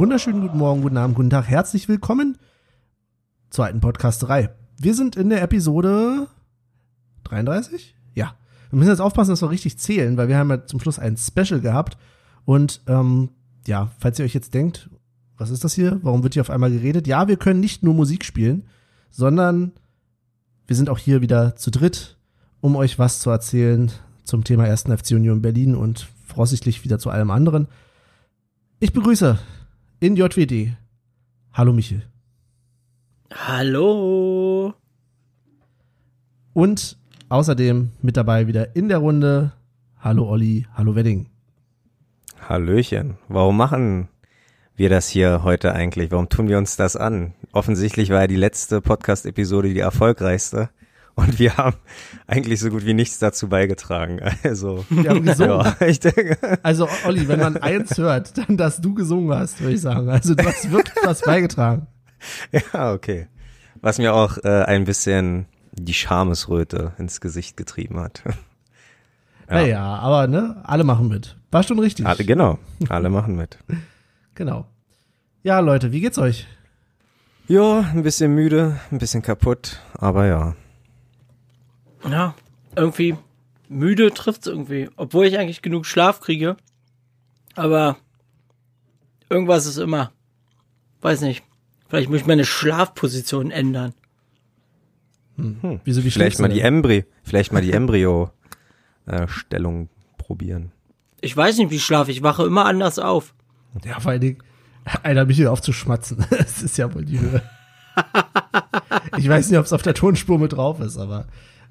Wunderschönen guten Morgen, guten Abend, guten Tag. Herzlich willkommen zur alten Podcasterei. Wir sind in der Episode 33? Ja. Wir müssen jetzt aufpassen, dass wir richtig zählen, weil wir haben ja zum Schluss ein Special gehabt. Und ähm, ja, falls ihr euch jetzt denkt, was ist das hier? Warum wird hier auf einmal geredet? Ja, wir können nicht nur Musik spielen, sondern wir sind auch hier wieder zu dritt, um euch was zu erzählen zum Thema 1. FC Union Berlin und voraussichtlich wieder zu allem anderen. Ich begrüße in JWD. Hallo Michel. Hallo. Und außerdem mit dabei wieder in der Runde. Hallo Olli, hallo Wedding. Hallöchen. Warum machen wir das hier heute eigentlich? Warum tun wir uns das an? Offensichtlich war ja die letzte Podcast-Episode die erfolgreichste. Und wir haben eigentlich so gut wie nichts dazu beigetragen. Also, Wir haben gesungen. ja, ich denke, Also Olli, wenn man eins hört, dann dass du gesungen hast, würde ich sagen. Also du hast wirklich was beigetragen. ja, okay. Was mir auch äh, ein bisschen die Schamesröte ins Gesicht getrieben hat. Ja. Naja, aber ne, alle machen mit. War schon richtig. Alle, genau, alle machen mit. Genau. Ja, Leute, wie geht's euch? Ja, ein bisschen müde, ein bisschen kaputt, aber ja. Ja, irgendwie müde trifft's irgendwie. Obwohl ich eigentlich genug Schlaf kriege. Aber irgendwas ist immer. Weiß nicht. Vielleicht muss ich meine Schlafposition ändern. Wieso wie Vielleicht mal die? Embry, vielleicht mal die Embryo-Stellung probieren. Ich weiß nicht, wie ich schlafe. Ich wache immer anders auf. Ja, vor allen Dingen, einer mich hier aufzuschmatzen. Das ist ja wohl die Höhe. Ich weiß nicht, ob es auf der Tonspur mit drauf ist, aber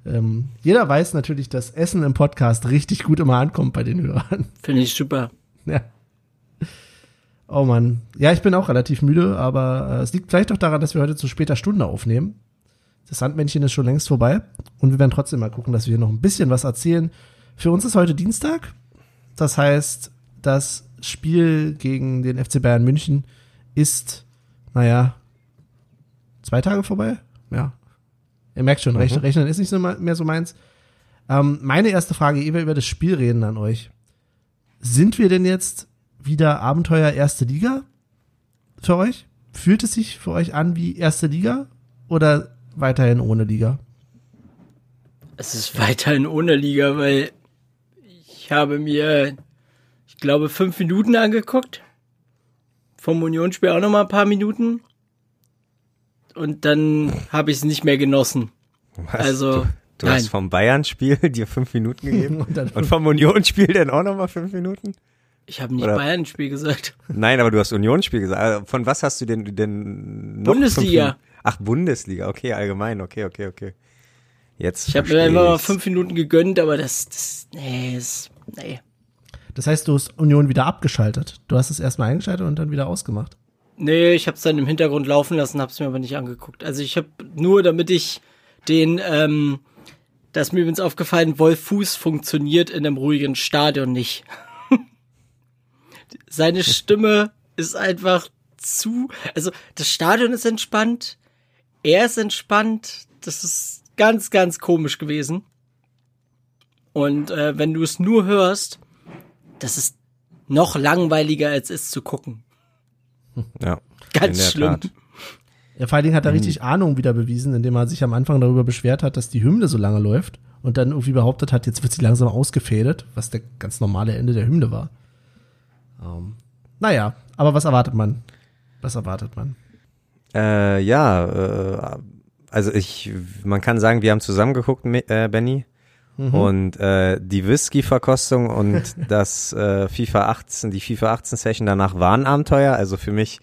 ähm, jeder weiß natürlich, dass Essen im Podcast richtig gut immer ankommt bei den Hörern. Finde ich super. Ja. Oh Mann. Ja, ich bin auch relativ müde, aber äh, es liegt vielleicht auch daran, dass wir heute zu später Stunde aufnehmen. Das Sandmännchen ist schon längst vorbei und wir werden trotzdem mal gucken, dass wir hier noch ein bisschen was erzählen. Für uns ist heute Dienstag. Das heißt, das Spiel gegen den FC Bayern München ist, naja, zwei Tage vorbei. Ja. Ihr merkt schon, Rechnen, Rechnen ist nicht so me- mehr so meins. Ähm, meine erste Frage, ehe wir über das Spiel reden an euch. Sind wir denn jetzt wieder Abenteuer erste Liga für euch? Fühlt es sich für euch an wie erste Liga oder weiterhin ohne Liga? Es ist weiterhin ohne Liga, weil ich habe mir, ich glaube, fünf Minuten angeguckt. Vom Unionsspiel auch noch mal ein paar Minuten. Und dann habe ich es nicht mehr genossen. Was? Also, du, du nein. hast vom Bayern-Spiel dir fünf Minuten gegeben Und dann und vom Union-Spiel dann auch nochmal fünf Minuten? Ich habe nicht Bayern-Spiel gesagt. Nein, aber du hast Union-Spiel gesagt. Also Von was hast du denn denn noch Bundesliga. Ach, Bundesliga. Okay, allgemein. Okay, okay, okay. Jetzt Ich habe mir einfach mal fünf Minuten gegönnt, aber das, das nee, das, nee. Das heißt, du hast Union wieder abgeschaltet. Du hast es erstmal eingeschaltet und dann wieder ausgemacht. Nee, ich habe es dann im Hintergrund laufen lassen, habe es mir aber nicht angeguckt. Also ich habe nur, damit ich den, ähm, das ist mir übrigens aufgefallen, Wolf Fuß funktioniert in einem ruhigen Stadion nicht. Seine Stimme ist einfach zu, also das Stadion ist entspannt, er ist entspannt, das ist ganz, ganz komisch gewesen. Und äh, wenn du es nur hörst, das ist noch langweiliger als es zu gucken. Ja, Ganz schlimm. Tat. Ja, vor allen Dingen hat er richtig Ahnung wieder bewiesen, indem er sich am Anfang darüber beschwert hat, dass die Hymne so lange läuft und dann irgendwie behauptet hat, jetzt wird sie langsam ausgefädelt, was der ganz normale Ende der Hymne war. Ähm, naja, aber was erwartet man? Was erwartet man? Äh, ja, äh, also ich, man kann sagen, wir haben zusammen geguckt, Mi- äh, Benny. Und äh, die Whisky-Verkostung und das äh, FIFA 18, die FIFA 18 Session danach waren Abenteuer. Also für mich,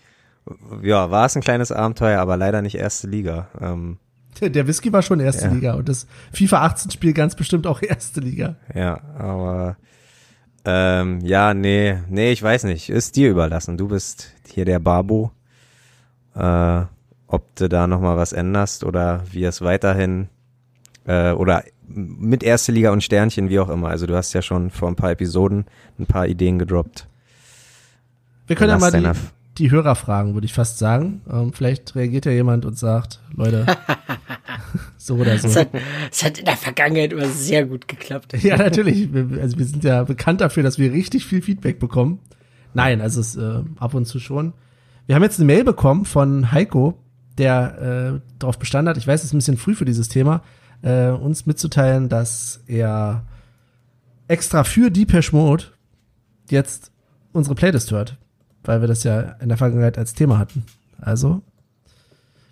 ja, war es ein kleines Abenteuer, aber leider nicht erste Liga. Ähm, Der- Der Whisky war schon erste Ja. Liga und das FIFA 18 Spiel ganz bestimmt auch erste Liga. ja, aber ähm, ja, nee, nee, ich weiß nicht. Ist dir überlassen. Du bist hier der Babo. Äh, ob du da nochmal was änderst oder wie es weiterhin äh, oder mit erste Liga und Sternchen, wie auch immer. Also du hast ja schon vor ein paar Episoden ein paar Ideen gedroppt. Wir können ja mal die, die Hörer fragen, würde ich fast sagen. Ähm, vielleicht reagiert ja jemand und sagt, Leute, so oder so. Es hat, es hat in der Vergangenheit immer sehr gut geklappt. Ja, natürlich. Wir, also wir sind ja bekannt dafür, dass wir richtig viel Feedback bekommen. Nein, also es, äh, ab und zu schon. Wir haben jetzt eine Mail bekommen von Heiko, der äh, darauf bestanden hat, ich weiß, es ist ein bisschen früh für dieses Thema, äh, uns mitzuteilen, dass er extra für Deepesh Mode jetzt unsere Playlist hört, weil wir das ja in der Vergangenheit als Thema hatten. Also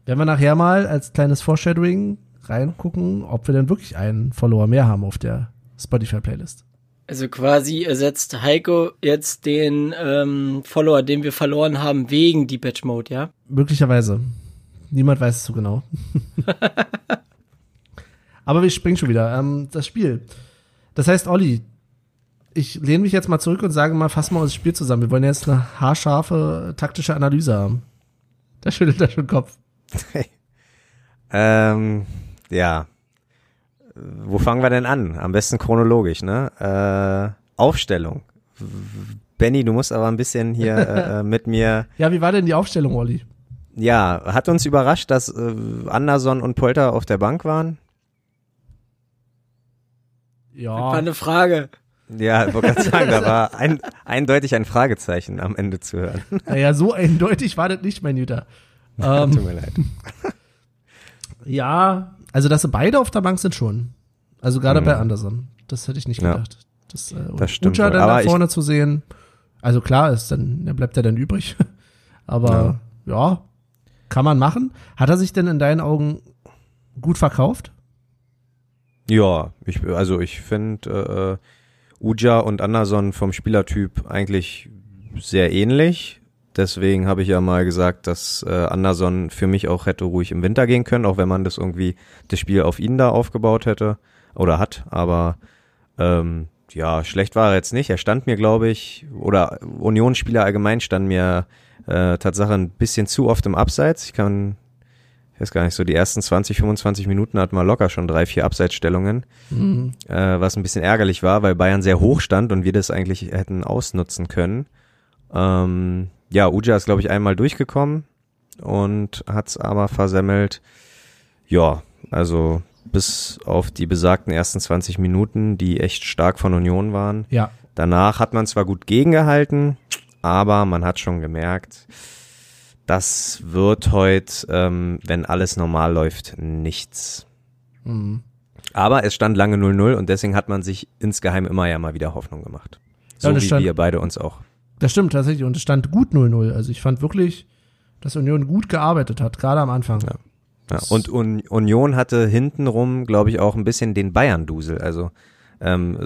werden wir nachher mal als kleines Foreshadowing reingucken, ob wir denn wirklich einen Follower mehr haben auf der Spotify-Playlist. Also quasi ersetzt Heiko jetzt den ähm, Follower, den wir verloren haben, wegen Deepatch Mode, ja? Möglicherweise. Niemand weiß es so genau. Aber wir springen schon wieder. Ähm, das Spiel. Das heißt, Olli, ich lehne mich jetzt mal zurück und sage mal, fass mal uns das Spiel zusammen. Wir wollen jetzt eine haarscharfe taktische Analyse haben. Da schüttelt er schon den Kopf. ähm, ja. Wo fangen wir denn an? Am besten chronologisch, ne? Äh, Aufstellung. Benny, du musst aber ein bisschen hier äh, mit mir. Ja, wie war denn die Aufstellung, Olli? Ja, hat uns überrascht, dass äh, Anderson und Polter auf der Bank waren. Ja. War eine Frage. Ja, ich wollte gerade sagen, da war ein, eindeutig ein Fragezeichen am Ende zu hören. Naja, so eindeutig war das nicht, mein Jüter. Ähm, Tut mir leid. Ja, also dass sie beide auf der Bank sind schon. Also gerade mhm. bei Anderson. Das hätte ich nicht gedacht. Ja, das, äh, das stimmt. Ucha dann da vorne zu sehen. Also klar ist dann, bleibt er dann übrig. Aber ja. ja, kann man machen. Hat er sich denn in deinen Augen gut verkauft? Ja, ich, also ich finde äh, Uja und Anderson vom Spielertyp eigentlich sehr ähnlich. Deswegen habe ich ja mal gesagt, dass äh, Anderson für mich auch hätte ruhig im Winter gehen können, auch wenn man das irgendwie das Spiel auf ihn da aufgebaut hätte oder hat. Aber ähm, ja, schlecht war er jetzt nicht. Er stand mir, glaube ich, oder Unionsspieler allgemein stand mir äh, Tatsache ein bisschen zu oft im Abseits. Ich kann, ich weiß gar nicht, so die ersten 20, 25 Minuten hat man locker schon drei, vier Abseitsstellungen, mhm. äh, was ein bisschen ärgerlich war, weil Bayern sehr hoch stand und wir das eigentlich hätten ausnutzen können. Ähm, ja, Uja ist, glaube ich, einmal durchgekommen und hat's aber versemmelt. Ja, also bis auf die besagten ersten 20 Minuten, die echt stark von Union waren. Ja. Danach hat man zwar gut gegengehalten, aber man hat schon gemerkt, das wird heute, ähm, wenn alles normal läuft, nichts. Mhm. Aber es stand lange 0-0 und deswegen hat man sich insgeheim immer ja mal wieder Hoffnung gemacht. So ja, wie stand, wir beide uns auch. Das stimmt tatsächlich und es stand gut 0-0. Also ich fand wirklich, dass Union gut gearbeitet hat, gerade am Anfang. Ja. ja. Und Un Union hatte hintenrum, glaube ich, auch ein bisschen den Bayern-Dusel. Also ähm,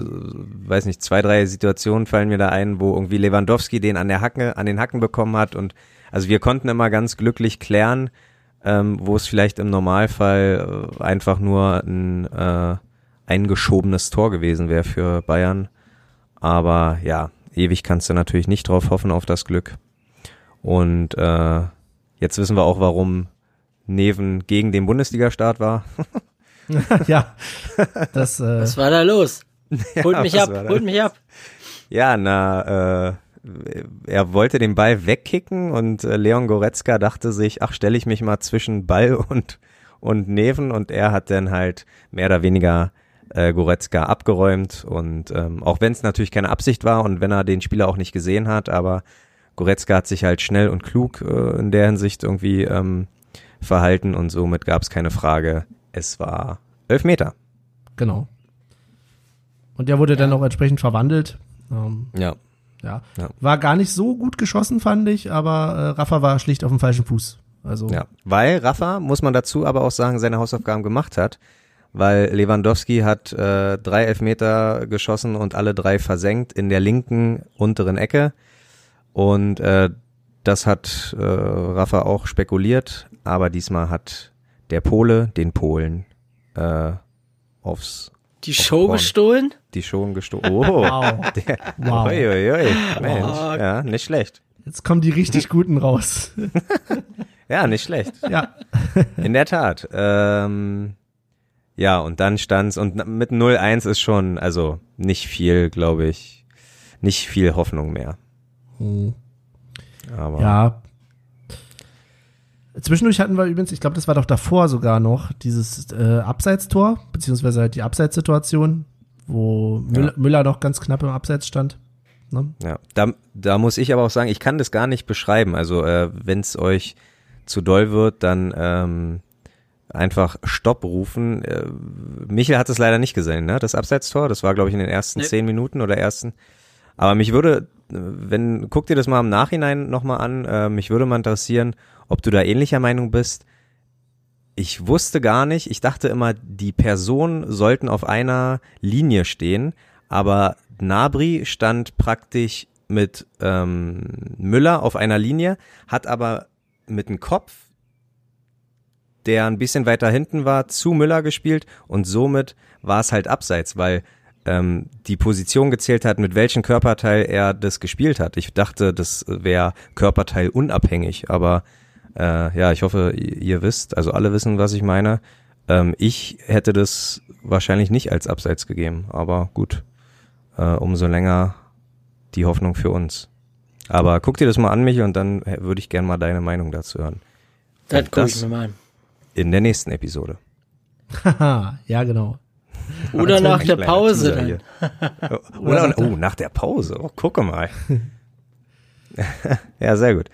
weiß nicht, zwei, drei Situationen fallen mir da ein, wo irgendwie Lewandowski den an der Hacke, an den Hacken bekommen hat und also wir konnten immer ganz glücklich klären, ähm, wo es vielleicht im Normalfall äh, einfach nur ein äh, eingeschobenes Tor gewesen wäre für Bayern. Aber ja, ewig kannst du natürlich nicht drauf hoffen auf das Glück. Und äh, jetzt wissen wir auch, warum Neven gegen den Bundesliga-Start war. ja, das. Äh Was war da los? Holt ja, mich ab, holt mich ab. Ja, na, äh, er wollte den Ball wegkicken und äh, Leon Goretzka dachte sich, ach, stelle ich mich mal zwischen Ball und und Neven und er hat dann halt mehr oder weniger äh, Goretzka abgeräumt und ähm, auch wenn es natürlich keine Absicht war und wenn er den Spieler auch nicht gesehen hat, aber Goretzka hat sich halt schnell und klug äh, in der Hinsicht irgendwie ähm, verhalten und somit gab es keine Frage. Es war elf Meter. Genau. Und der wurde ja. dann auch entsprechend verwandelt. Ähm, ja. Ja. ja. War gar nicht so gut geschossen, fand ich, aber äh, Rafa war schlicht auf dem falschen Fuß. Also. Ja, weil Rafa, muss man dazu aber auch sagen, seine Hausaufgaben gemacht hat weil Lewandowski hat äh, drei Elfmeter geschossen und alle drei versenkt in der linken unteren Ecke. Und äh, das hat äh, Rafa auch spekuliert, aber diesmal hat der Pole den Polen äh, aufs die Show Korn. gestohlen? Die Show gestohlen. Oh, wow. Der, wow. Ui, ui, ui. Mensch, oh. ja, nicht schlecht. Jetzt kommen die richtig guten raus. ja, nicht schlecht. Ja. In der Tat. Ähm, ja, und dann stand's und mit 0-1 ist schon, also nicht viel, glaube ich, nicht viel Hoffnung mehr. Hm. Aber ja. Zwischendurch hatten wir übrigens, ich glaube, das war doch davor sogar noch, dieses äh, Abseitstor, beziehungsweise halt die Abseitssituation, wo Müller, ja. Müller noch ganz knapp im Abseits stand. Ne? Ja, da, da muss ich aber auch sagen, ich kann das gar nicht beschreiben. Also äh, wenn es euch zu doll wird, dann ähm, einfach Stopp rufen. Äh, Michel hat es leider nicht gesehen, ne? Das Abseitstor, das war glaube ich in den ersten Nee. zehn Minuten oder ersten. Aber mich würde, äh, wenn guck dir das mal im Nachhinein nochmal an. Äh, mich würde mal interessieren, ob du da ähnlicher Meinung bist. Ich wusste gar nicht. Ich dachte immer, die Personen sollten auf einer Linie stehen, aber Nabri stand praktisch mit ähm, Müller auf einer Linie, hat aber mit dem Kopf, der ein bisschen weiter hinten war, zu Müller gespielt und somit war es halt abseits, weil ähm, die Position gezählt hat, mit welchem Körperteil er das gespielt hat. Ich dachte, das wäre Körperteil unabhängig, aber äh, ja, ich hoffe, ihr, wisst, also alle wissen, was ich meine. Ähm, ich hätte das wahrscheinlich nicht als Abseits gegeben, aber gut, äh, umso länger die Hoffnung für uns. Aber guck dir das mal an, mich, und dann äh, würde ich gerne mal deine Meinung dazu hören. Das gucke ich mir mal an. In der nächsten Episode. Haha, ja, genau. Oder nach der Pause dann. hier. Oder, oh, nach der Pause. Oh, gucke mal. ja, sehr gut.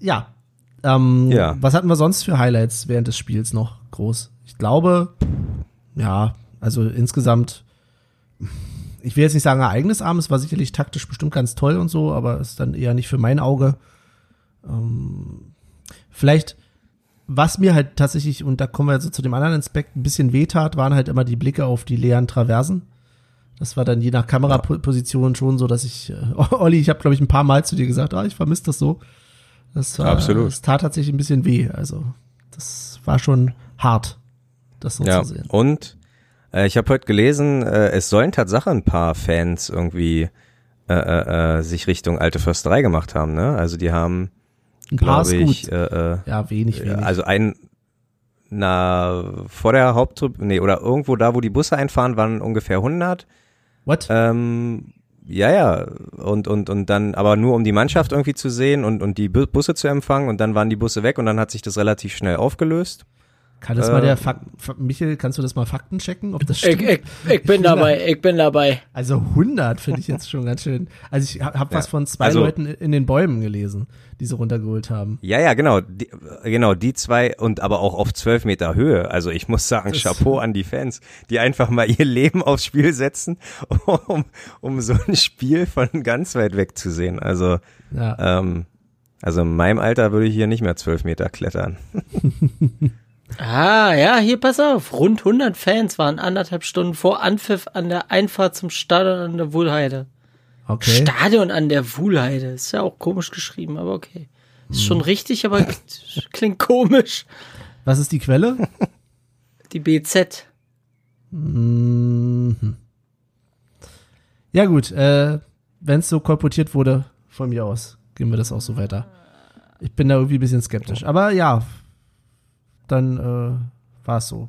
Ja. Ähm, Ja. Was hatten wir sonst für Highlights während des Spiels noch groß? Ich glaube, ja, also insgesamt, ich will jetzt nicht sagen ereignisarm, es war sicherlich taktisch bestimmt ganz toll und so, aber ist dann eher nicht für mein Auge. Ähm, vielleicht, was mir halt tatsächlich, und da kommen wir jetzt so zu dem anderen Aspekt, ein bisschen wehtat, waren halt immer die Blicke auf die leeren Traversen. Das war dann je nach Kameraposition schon so, dass ich, äh, Olli, ich habe glaube ich ein paar Mal zu dir gesagt, ah, ich vermisse das so. Das war, Absolut. Das tat tatsächlich ein bisschen weh. Also, das war schon hart, das so Ja, zu sehen. und äh, ich habe heute gelesen, äh, es sollen Tatsache ein paar Fans irgendwie äh, äh, äh, sich Richtung alte Försterei gemacht haben. Ne? Also die haben, glaube ich, äh, äh, ja, wenig, wenig. also ein na vor der Haupttrip, nee, oder irgendwo da, wo die Busse einfahren, waren ungefähr 100. What? Ähm, ja, ja, und, und, und dann, aber nur um die Mannschaft irgendwie zu sehen und, und die Bu- Busse zu empfangen und dann waren die Busse weg und dann hat sich das relativ schnell aufgelöst. Kann das äh, mal der Fak Fa- Michael, kannst du das mal Fakten checken, ob das stimmt? Ich, ich, ich bin dabei, ich bin dabei. Also 100 finde ich jetzt schon ganz schön. Also ich habe hab was Ja. von zwei Also- Leuten in den Bäumen gelesen, die sie runtergeholt haben. Ja, ja, genau, die, genau, die zwei und aber auch auf zwölf Meter Höhe. Also ich muss sagen, Das- Chapeau an die Fans, die einfach mal ihr Leben aufs Spiel setzen, um, um so ein Spiel von ganz weit weg zu sehen. Also, Ja. ähm, also in meinem Alter würde ich hier nicht mehr zwölf Meter klettern. Ah, ja, hier pass auf. Rund 100 Fans waren anderthalb Stunden vor Anpfiff an der Einfahrt zum Stadion an der Wuhlheide. Okay. Stadion an der Wuhlheide. Ist ja auch komisch geschrieben, aber okay. Ist schon richtig, aber klingt komisch. Was ist die Quelle? Die BZ. Mhm. Ja gut, äh, wenn es so kolportiert wurde, von mir aus, gehen wir das auch so weiter. Ich bin da irgendwie ein bisschen skeptisch. Aber ja, dann äh, war es so.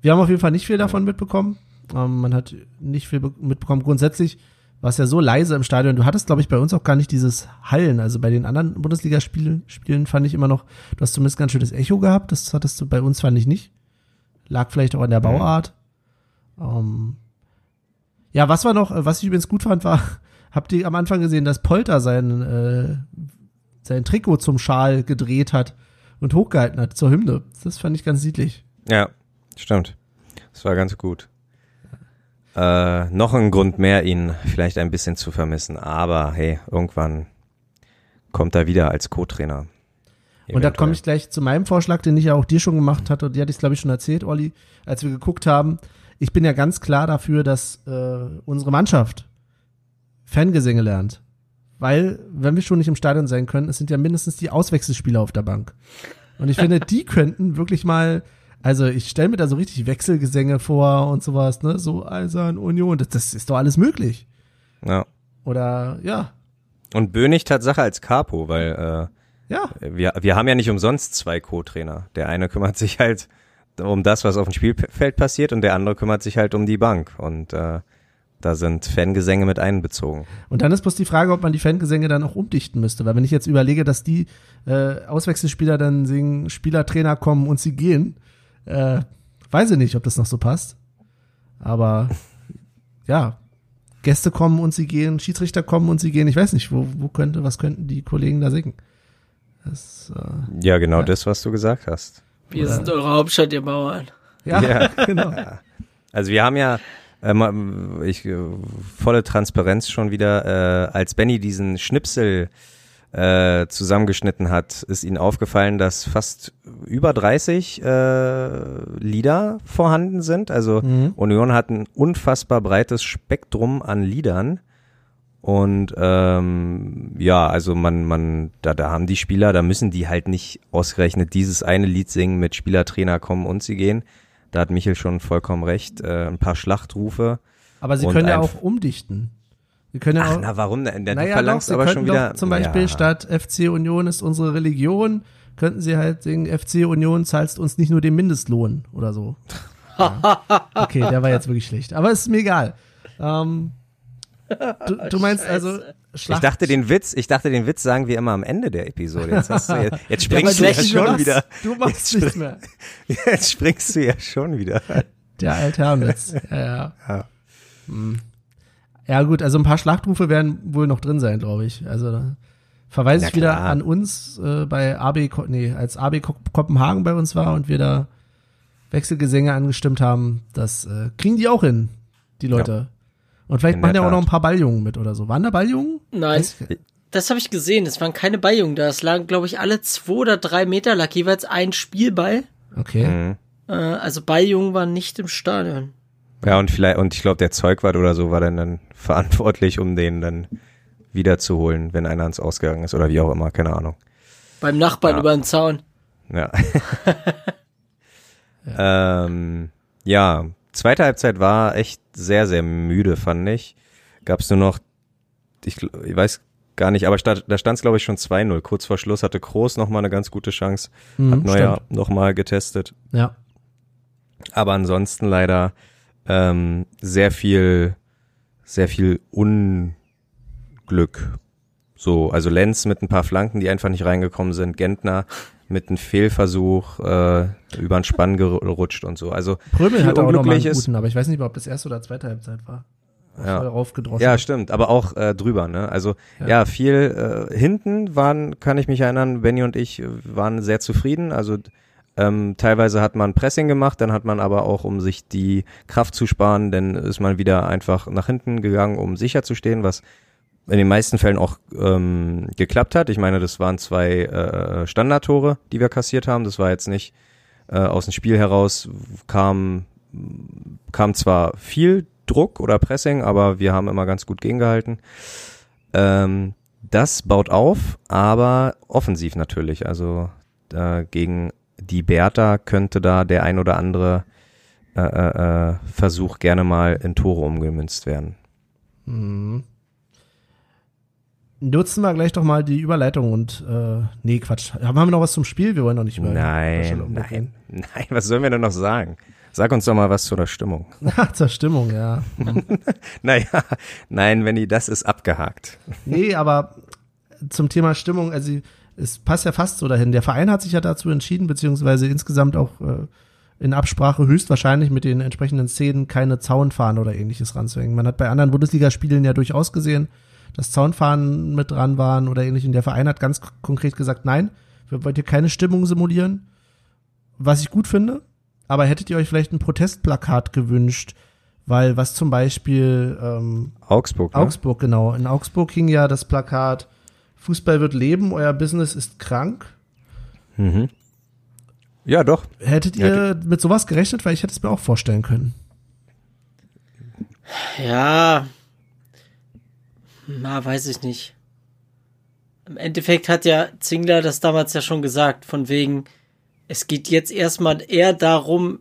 Wir haben auf jeden Fall nicht viel davon mitbekommen. Ähm, man hat nicht viel be- mitbekommen. Grundsätzlich war es ja so leise im Stadion. Du hattest, glaube ich, bei uns auch gar nicht dieses Hallen. Also bei den anderen Bundesligaspielen Spielen fand ich immer noch, du hast zumindest ganz schönes Echo gehabt. Das hattest du bei uns, fand ich nicht. Lag vielleicht auch an der Bauart. Ähm, ja, was war noch, was ich übrigens gut fand, war, habt ihr am Anfang gesehen, dass Polter sein, äh, sein Trikot zum Schal gedreht hat und hochgehalten hat zur Hymne. Das fand ich ganz niedlich. Ja, stimmt. Das war ganz gut. Äh, noch ein Grund mehr, ihn vielleicht ein bisschen zu vermissen. Aber hey, irgendwann kommt er wieder als Co-Trainer. Und da komme ich gleich zu meinem Vorschlag, den ich ja auch dir schon gemacht hatte. Die hatte ich, glaube ich, schon erzählt, Olli, als wir geguckt haben. Ich bin ja ganz klar dafür, dass äh, unsere Mannschaft Fangesänge lernt. Weil, wenn wir schon nicht im Stadion sein können, es sind ja mindestens die Auswechselspieler auf der Bank. Und ich finde, die könnten wirklich mal, also ich stelle mir da so richtig Wechselgesänge vor und sowas, ne? So Eisern, Union, das, das ist doch alles möglich. Ja. Oder ja, Und Bönig Tatsache als Capo, weil ja, äh, wir, wir haben ja nicht umsonst zwei Co-Trainer. Der eine kümmert sich halt um das, was auf dem Spielfeld passiert und der andere kümmert sich halt um die Bank. Und äh, da sind Fangesänge mit einbezogen. Und dann ist bloß die Frage, ob man die Fangesänge dann auch umdichten müsste. Weil wenn ich jetzt überlege, dass die äh, Auswechselspieler dann singen, Spielertrainer kommen und sie gehen, äh, weiß ich nicht, ob das noch so passt. Aber ja, Gäste kommen und sie gehen, Schiedsrichter kommen und sie gehen. Ich weiß nicht, wo, wo könnte, was könnten die Kollegen da singen? Das, äh, Ja, genau das, was du gesagt hast. Wir sind eure Hauptstadt, ihr Bauern. ja, Ja. genau. Also wir haben ja ähm, ich, äh, volle Transparenz schon wieder, äh, als Benny diesen Schnipsel äh, zusammengeschnitten hat, ist ihnen aufgefallen, dass fast über 30 äh, Lieder vorhanden sind. Also Mhm. Union hat ein unfassbar breites Spektrum an Liedern. Und ähm, ja, also man, man, da, da haben die Spieler, da müssen die halt nicht ausgerechnet dieses eine Lied singen mit Spielertrainer kommen und sie gehen. Da hat Michel schon vollkommen recht. Äh, ein paar Schlachtrufe. Aber sie können ja auch umdichten. Sie können ja Ach, auch, na warum denn? Du naja, doch, verlangst sie aber schon wieder. doch zum Beispiel ja. statt FC Union ist unsere Religion, könnten sie halt singen, FC Union zahlst uns nicht nur den Mindestlohn oder so. Ja. Okay, der war jetzt wirklich schlecht. Aber ist mir egal. Ähm, du, du meinst also Ich Schlacht. dachte, den Witz, ich dachte, den Witz sagen wir immer am Ende der Episode. Jetzt, hast du, jetzt, jetzt Ja, springst du du ja nicht schon machst. wieder. Du machst Jetzt nichts mehr. Jetzt springst du ja schon wieder. Der Altherrenwitz. Ja, ja. Ja. Hm. Ja, gut, also ein paar Schlachtrufe werden wohl noch drin sein, glaube ich. Also da verweise ich wieder an uns äh, bei AB, nee, als AB Ko- Kopenhagen bei uns war und wir da Wechselgesänge angestimmt haben, das äh, kriegen die auch hin, die Leute. Und vielleicht In machen ja auch noch ein paar Balljungen mit oder so. Waren da Balljungen? Nein, Weiß das habe ich gesehen. Es waren keine Balljungen da. Es lagen, glaube ich, alle zwei oder drei Meter lag jeweils ein Spielball. Okay. Mhm. Äh, also Balljungen waren nicht im Stadion. Ja, und vielleicht, und ich glaube, der Zeugwart oder so war dann, dann verantwortlich, um den dann wiederzuholen, wenn einer ans Ausgegangen ist oder wie auch immer, keine Ahnung. Beim Nachbarn Ja. über den Zaun. Ja. ähm, ja, zweite Halbzeit war echt sehr, sehr müde, fand ich. Gab's nur noch, ich, ich weiß gar nicht, aber da stand es, glaube ich, schon 2-0. Kurz vor Schluss hatte Kroos noch mal eine ganz gute Chance. Mhm, Hat Neuer stimmt. noch mal getestet. Ja. Aber ansonsten leider ähm, sehr viel, sehr viel Unglück. So, also Lenz mit ein paar Flanken, die einfach nicht reingekommen sind. Gentner mit einem Fehlversuch äh, über den Spann gerutscht und so. Also Prömel viel hatte auch noch mal einen guten, aber ich weiß nicht, ob das erste oder zweite Halbzeit war. Ja. Ja, stimmt, aber auch äh, drüber, ne? Also Ja. ja, viel äh, hinten waren, kann ich mich erinnern, Benny und ich waren sehr zufrieden. Also ähm, teilweise hat man Pressing gemacht, dann hat man aber auch, um sich die Kraft zu sparen, dann ist man wieder einfach nach hinten gegangen, um sicher zu stehen, was in den meisten Fällen auch ähm, geklappt hat. Ich meine, das waren zwei äh, Standardtore, die wir kassiert haben. Das war jetzt nicht äh, aus dem Spiel heraus, kam, kam zwar viel Druck oder Pressing, aber wir haben immer ganz gut gegengehalten. Ähm, das baut auf, aber offensiv natürlich. Also äh, gegen die Bertha könnte da der ein oder andere äh, äh, äh, Versuch gerne mal in Tore umgemünzt werden. Mhm. Nutzen wir gleich doch mal die Überleitung und äh, nee, Quatsch. Haben wir noch was zum Spiel? Wir wollen noch nicht über Nein, nein, nein, was sollen wir denn noch sagen? Sag uns doch mal was zu der Stimmung. Ach, zur Stimmung, ja. Naja, nein, Wendy, das ist abgehakt. nee, aber zum Thema Stimmung, also es passt ja fast so dahin. Der Verein hat sich ja dazu entschieden, beziehungsweise insgesamt auch äh, in Absprache höchstwahrscheinlich mit den entsprechenden Szenen keine Zaunfahnen oder ähnliches ranzuhängen. Man hat bei anderen Bundesligaspielen ja durchaus gesehen, dass Zaunfahnen mit dran waren oder ähnlich. Und der Verein hat ganz konkret gesagt, nein, wir wollen hier keine Stimmung simulieren. Was ich gut finde. Aber hättet ihr euch vielleicht ein Protestplakat gewünscht? Weil was zum Beispiel ähm, Augsburg, ne? Augsburg, genau. In Augsburg hing ja das Plakat Fußball wird leben, euer Business ist krank. Mhm. Ja, doch. Hättet ihr mit sowas gerechnet? Weil ich hätte es mir auch vorstellen können. Ja. Na, weiß ich nicht. Im Endeffekt hat ja Zingler das damals ja schon gesagt, von wegen, es geht jetzt erstmal eher darum,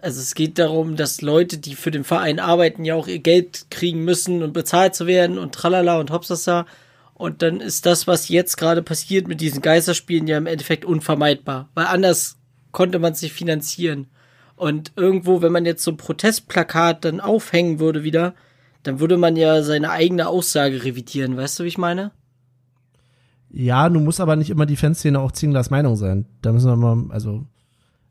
also es geht darum, dass Leute, die für den Verein arbeiten, ja auch ihr Geld kriegen müssen und bezahlt zu werden und tralala und hopsasa. Und dann ist das, was jetzt gerade passiert mit diesen Geisterspielen, ja im Endeffekt unvermeidbar. Weil anders konnte man sich finanzieren. Und irgendwo, wenn man jetzt so ein Protestplakat dann aufhängen würde wieder, dann würde man ja seine eigene Aussage revidieren. Weißt du, wie ich meine? Ja, nun muss aber nicht immer die Fanszene auch Zinglers Meinung sein. Da müssen wir mal, also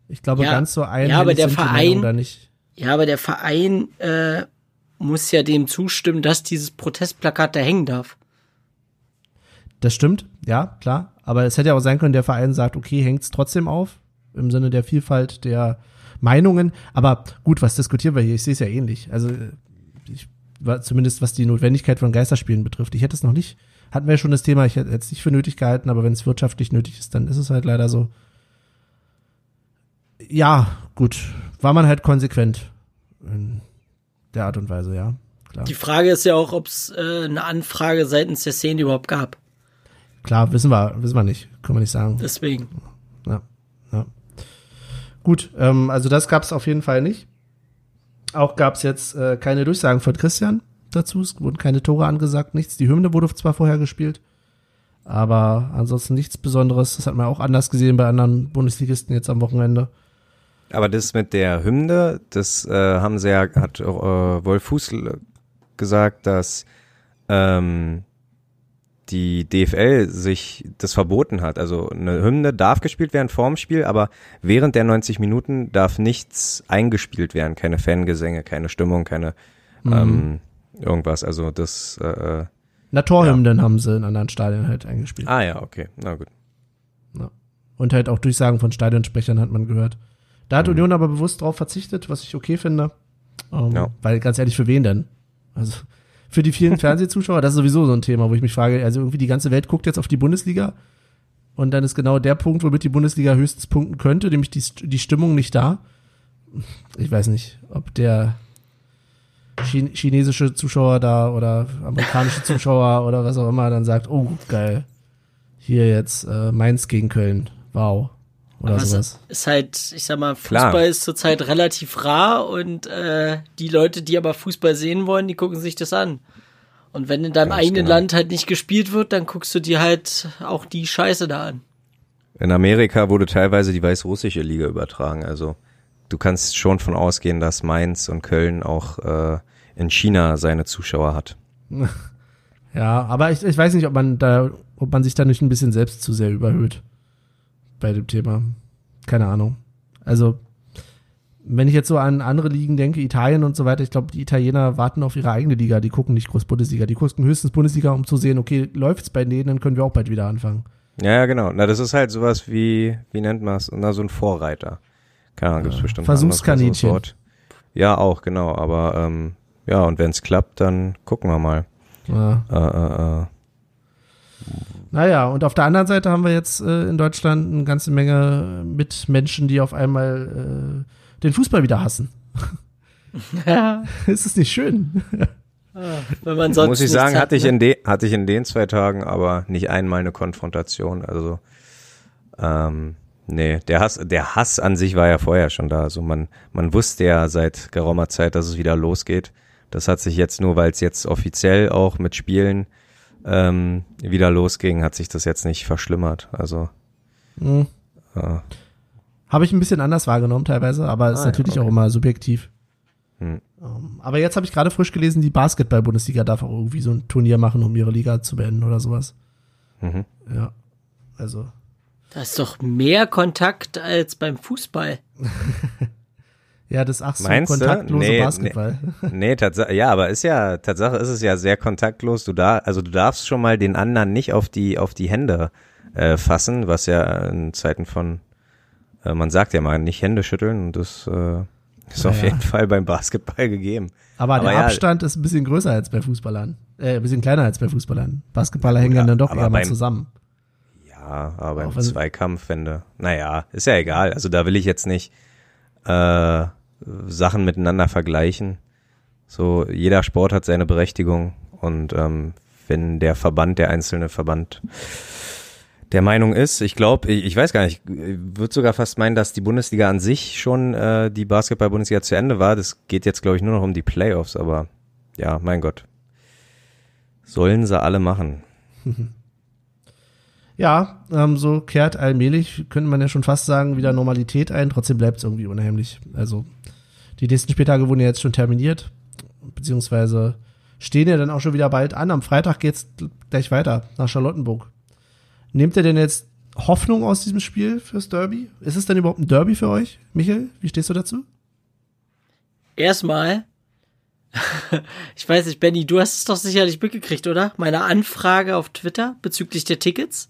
ich glaube Ja, ganz so ein ja, aber der Verein- da nicht. Ja, aber der Verein äh, muss ja dem zustimmen, dass dieses Protestplakat da hängen darf. Das stimmt, ja, klar. Aber es hätte ja auch sein können, der Verein sagt, okay, hängt es trotzdem auf, im Sinne der Vielfalt der Meinungen. Aber gut, was diskutieren wir hier? Ich sehe es ja ähnlich. Also zumindest was die Notwendigkeit von Geisterspielen betrifft. Ich hätte es noch nicht, hatten wir ja schon das Thema, ich hätte es nicht für nötig gehalten, aber wenn es wirtschaftlich nötig ist, dann ist es halt leider so. Ja, gut, war man halt konsequent in der Art und Weise, ja. Klar. Die Frage ist ja auch, ob es äh, eine Anfrage seitens der Szene überhaupt gab. Klar, wissen wir, wissen wir nicht, können wir nicht sagen. Deswegen. Ja, ja. Gut, ähm, also das gab es auf jeden Fall nicht. Auch gab es jetzt äh, keine Durchsagen von Christian dazu. Es wurden keine Tore angesagt, nichts. Die Hymne wurde zwar vorher gespielt, aber ansonsten nichts Besonderes. Das hat man auch anders gesehen bei anderen Bundesligisten jetzt am Wochenende. Aber das mit der Hymne, das äh, haben sie ja, hat äh, Wolf Fuß gesagt, dass ähm, die DFL sich das verboten hat. Also eine Hymne darf gespielt werden vorm Spiel, aber während der 90 Minuten darf nichts eingespielt werden. Keine Fangesänge, keine Stimmung, keine mhm. ähm, irgendwas. Also das äh, äh Na, Torhymnen ja. haben sie in anderen Stadien halt eingespielt. Ah ja, okay. Na gut. Ja. Und halt auch Durchsagen von Stadionsprechern hat man gehört. Da hat mhm. Union aber bewusst drauf verzichtet, was ich okay finde. Ähm, ja. Weil ganz ehrlich, für wen denn? Also für die vielen Fernsehzuschauer, das ist sowieso so ein Thema, wo ich mich frage, also irgendwie die ganze Welt guckt jetzt auf die Bundesliga und dann ist genau der Punkt, womit die Bundesliga höchstens punkten könnte, nämlich die, die Stimmung nicht da. Ich weiß nicht, ob der chinesische Zuschauer da oder amerikanische Zuschauer oder was auch immer dann sagt, oh geil, hier jetzt äh, Mainz gegen Köln, wow oder Aber sowas. Ist halt, ich sag mal, Fußball Klar. ist zurzeit relativ rar und äh, die Leute, die aber Fußball sehen wollen, die gucken sich das an. Und wenn in deinem Ganz eigenen genau. Land halt nicht gespielt wird, dann guckst du dir halt auch die Scheiße da an. In Amerika wurde teilweise die weißrussische Liga übertragen. Also du kannst schon von ausgehen, dass Mainz und Köln auch äh, in China seine Zuschauer hat. Ja, aber ich, ich weiß nicht, ob man da, ob man sich da nicht ein bisschen selbst zu sehr überhöht bei dem Thema. Keine Ahnung. Also, wenn ich jetzt so an andere Ligen denke, Italien und so weiter, ich glaube, die Italiener warten auf ihre eigene Liga, die gucken nicht groß Bundesliga, die gucken höchstens Bundesliga, um zu sehen, okay, läuft's bei denen, dann können wir auch bald wieder anfangen. Ja, genau. Na, das ist halt sowas wie, wie nennt man es? Na, so ein Vorreiter. Keine Ahnung, gibt's ja. bestimmt Versuchskaninchen. Ja, auch, genau. Aber ähm, ja, und wenn es klappt, dann gucken wir mal. Ja. Äh, äh, äh. Naja, und auf der anderen Seite haben wir jetzt äh, in Deutschland eine ganze Menge mit Menschen, die auf einmal äh, den Fußball wieder hassen. Ja. ist es nicht schön? Ah, wenn man sonst Muss ich sagen, hat, hatte, ich ne? in de, hatte ich in den zwei Tagen aber nicht einmal eine Konfrontation. Also, ähm, nee, der Hass, der Hass an sich war ja vorher schon da. Also man, man wusste ja seit geraumer Zeit, dass es wieder losgeht. Das hat sich jetzt nur, weil es jetzt offiziell auch mit Spielen ähm, wieder losging, hat sich das jetzt nicht verschlimmert. Also mhm. äh. habe ich ein bisschen anders wahrgenommen teilweise, aber es ah, ist natürlich ja, okay. auch immer subjektiv. Hm. Um, ähm, aber jetzt habe ich gerade frisch gelesen, die Basketball-Bundesliga darf auch irgendwie so ein Turnier machen, um ihre Liga zu beenden oder sowas. Mhm. Ja, also. Da ist doch mehr Kontakt als beim Fußball. Ja, das ach so Meinst kontaktlose nee, Basketball. Nee, nee Tatsache, ja, aber ist ja, Tatsache ist es ja sehr kontaktlos. Du da, also du darfst schon mal den anderen nicht auf die, auf die Hände äh, fassen, was ja in Zeiten von, äh, man sagt ja mal, nicht Hände schütteln und das äh, ist ja, auf jeden Fall beim Basketball gegeben. Aber, aber der ja, Abstand ist ein bisschen größer als bei Fußballern. Äh, ein bisschen kleiner als bei Fußballern. Basketballer hängen ja, dann doch eher mal zusammen. Ja, aber beim Zweikampf, wenn du, naja, ist ja egal. Also da will ich jetzt nicht, äh, Sachen miteinander vergleichen. So, jeder Sport hat seine Berechtigung und ähm, wenn der Verband, der einzelne Verband der Meinung ist, ich glaube, ich, ich, weiß gar nicht, ich würde sogar fast meinen, dass die Bundesliga an sich schon äh, die Basketball-Bundesliga zu Ende war. Das geht jetzt, glaube ich, nur noch um die Playoffs, aber ja, mein Gott. Sollen sie alle machen. Ja, ähm, so kehrt allmählich, könnte man ja schon fast sagen, wieder Normalität ein. Trotzdem bleibt es irgendwie unheimlich. Also die nächsten Spieltage wurden ja jetzt schon terminiert, beziehungsweise stehen ja dann auch schon wieder bald an. Am Freitag geht's gleich weiter nach Charlottenburg. Nehmt ihr denn jetzt Hoffnung aus diesem Spiel fürs Derby? Ist es denn überhaupt ein Derby für euch, Michael? Wie stehst du dazu? Erstmal Ich weiß nicht, Benny, du hast es doch sicherlich mitgekriegt, oder? Meine Anfrage auf Twitter bezüglich der Tickets.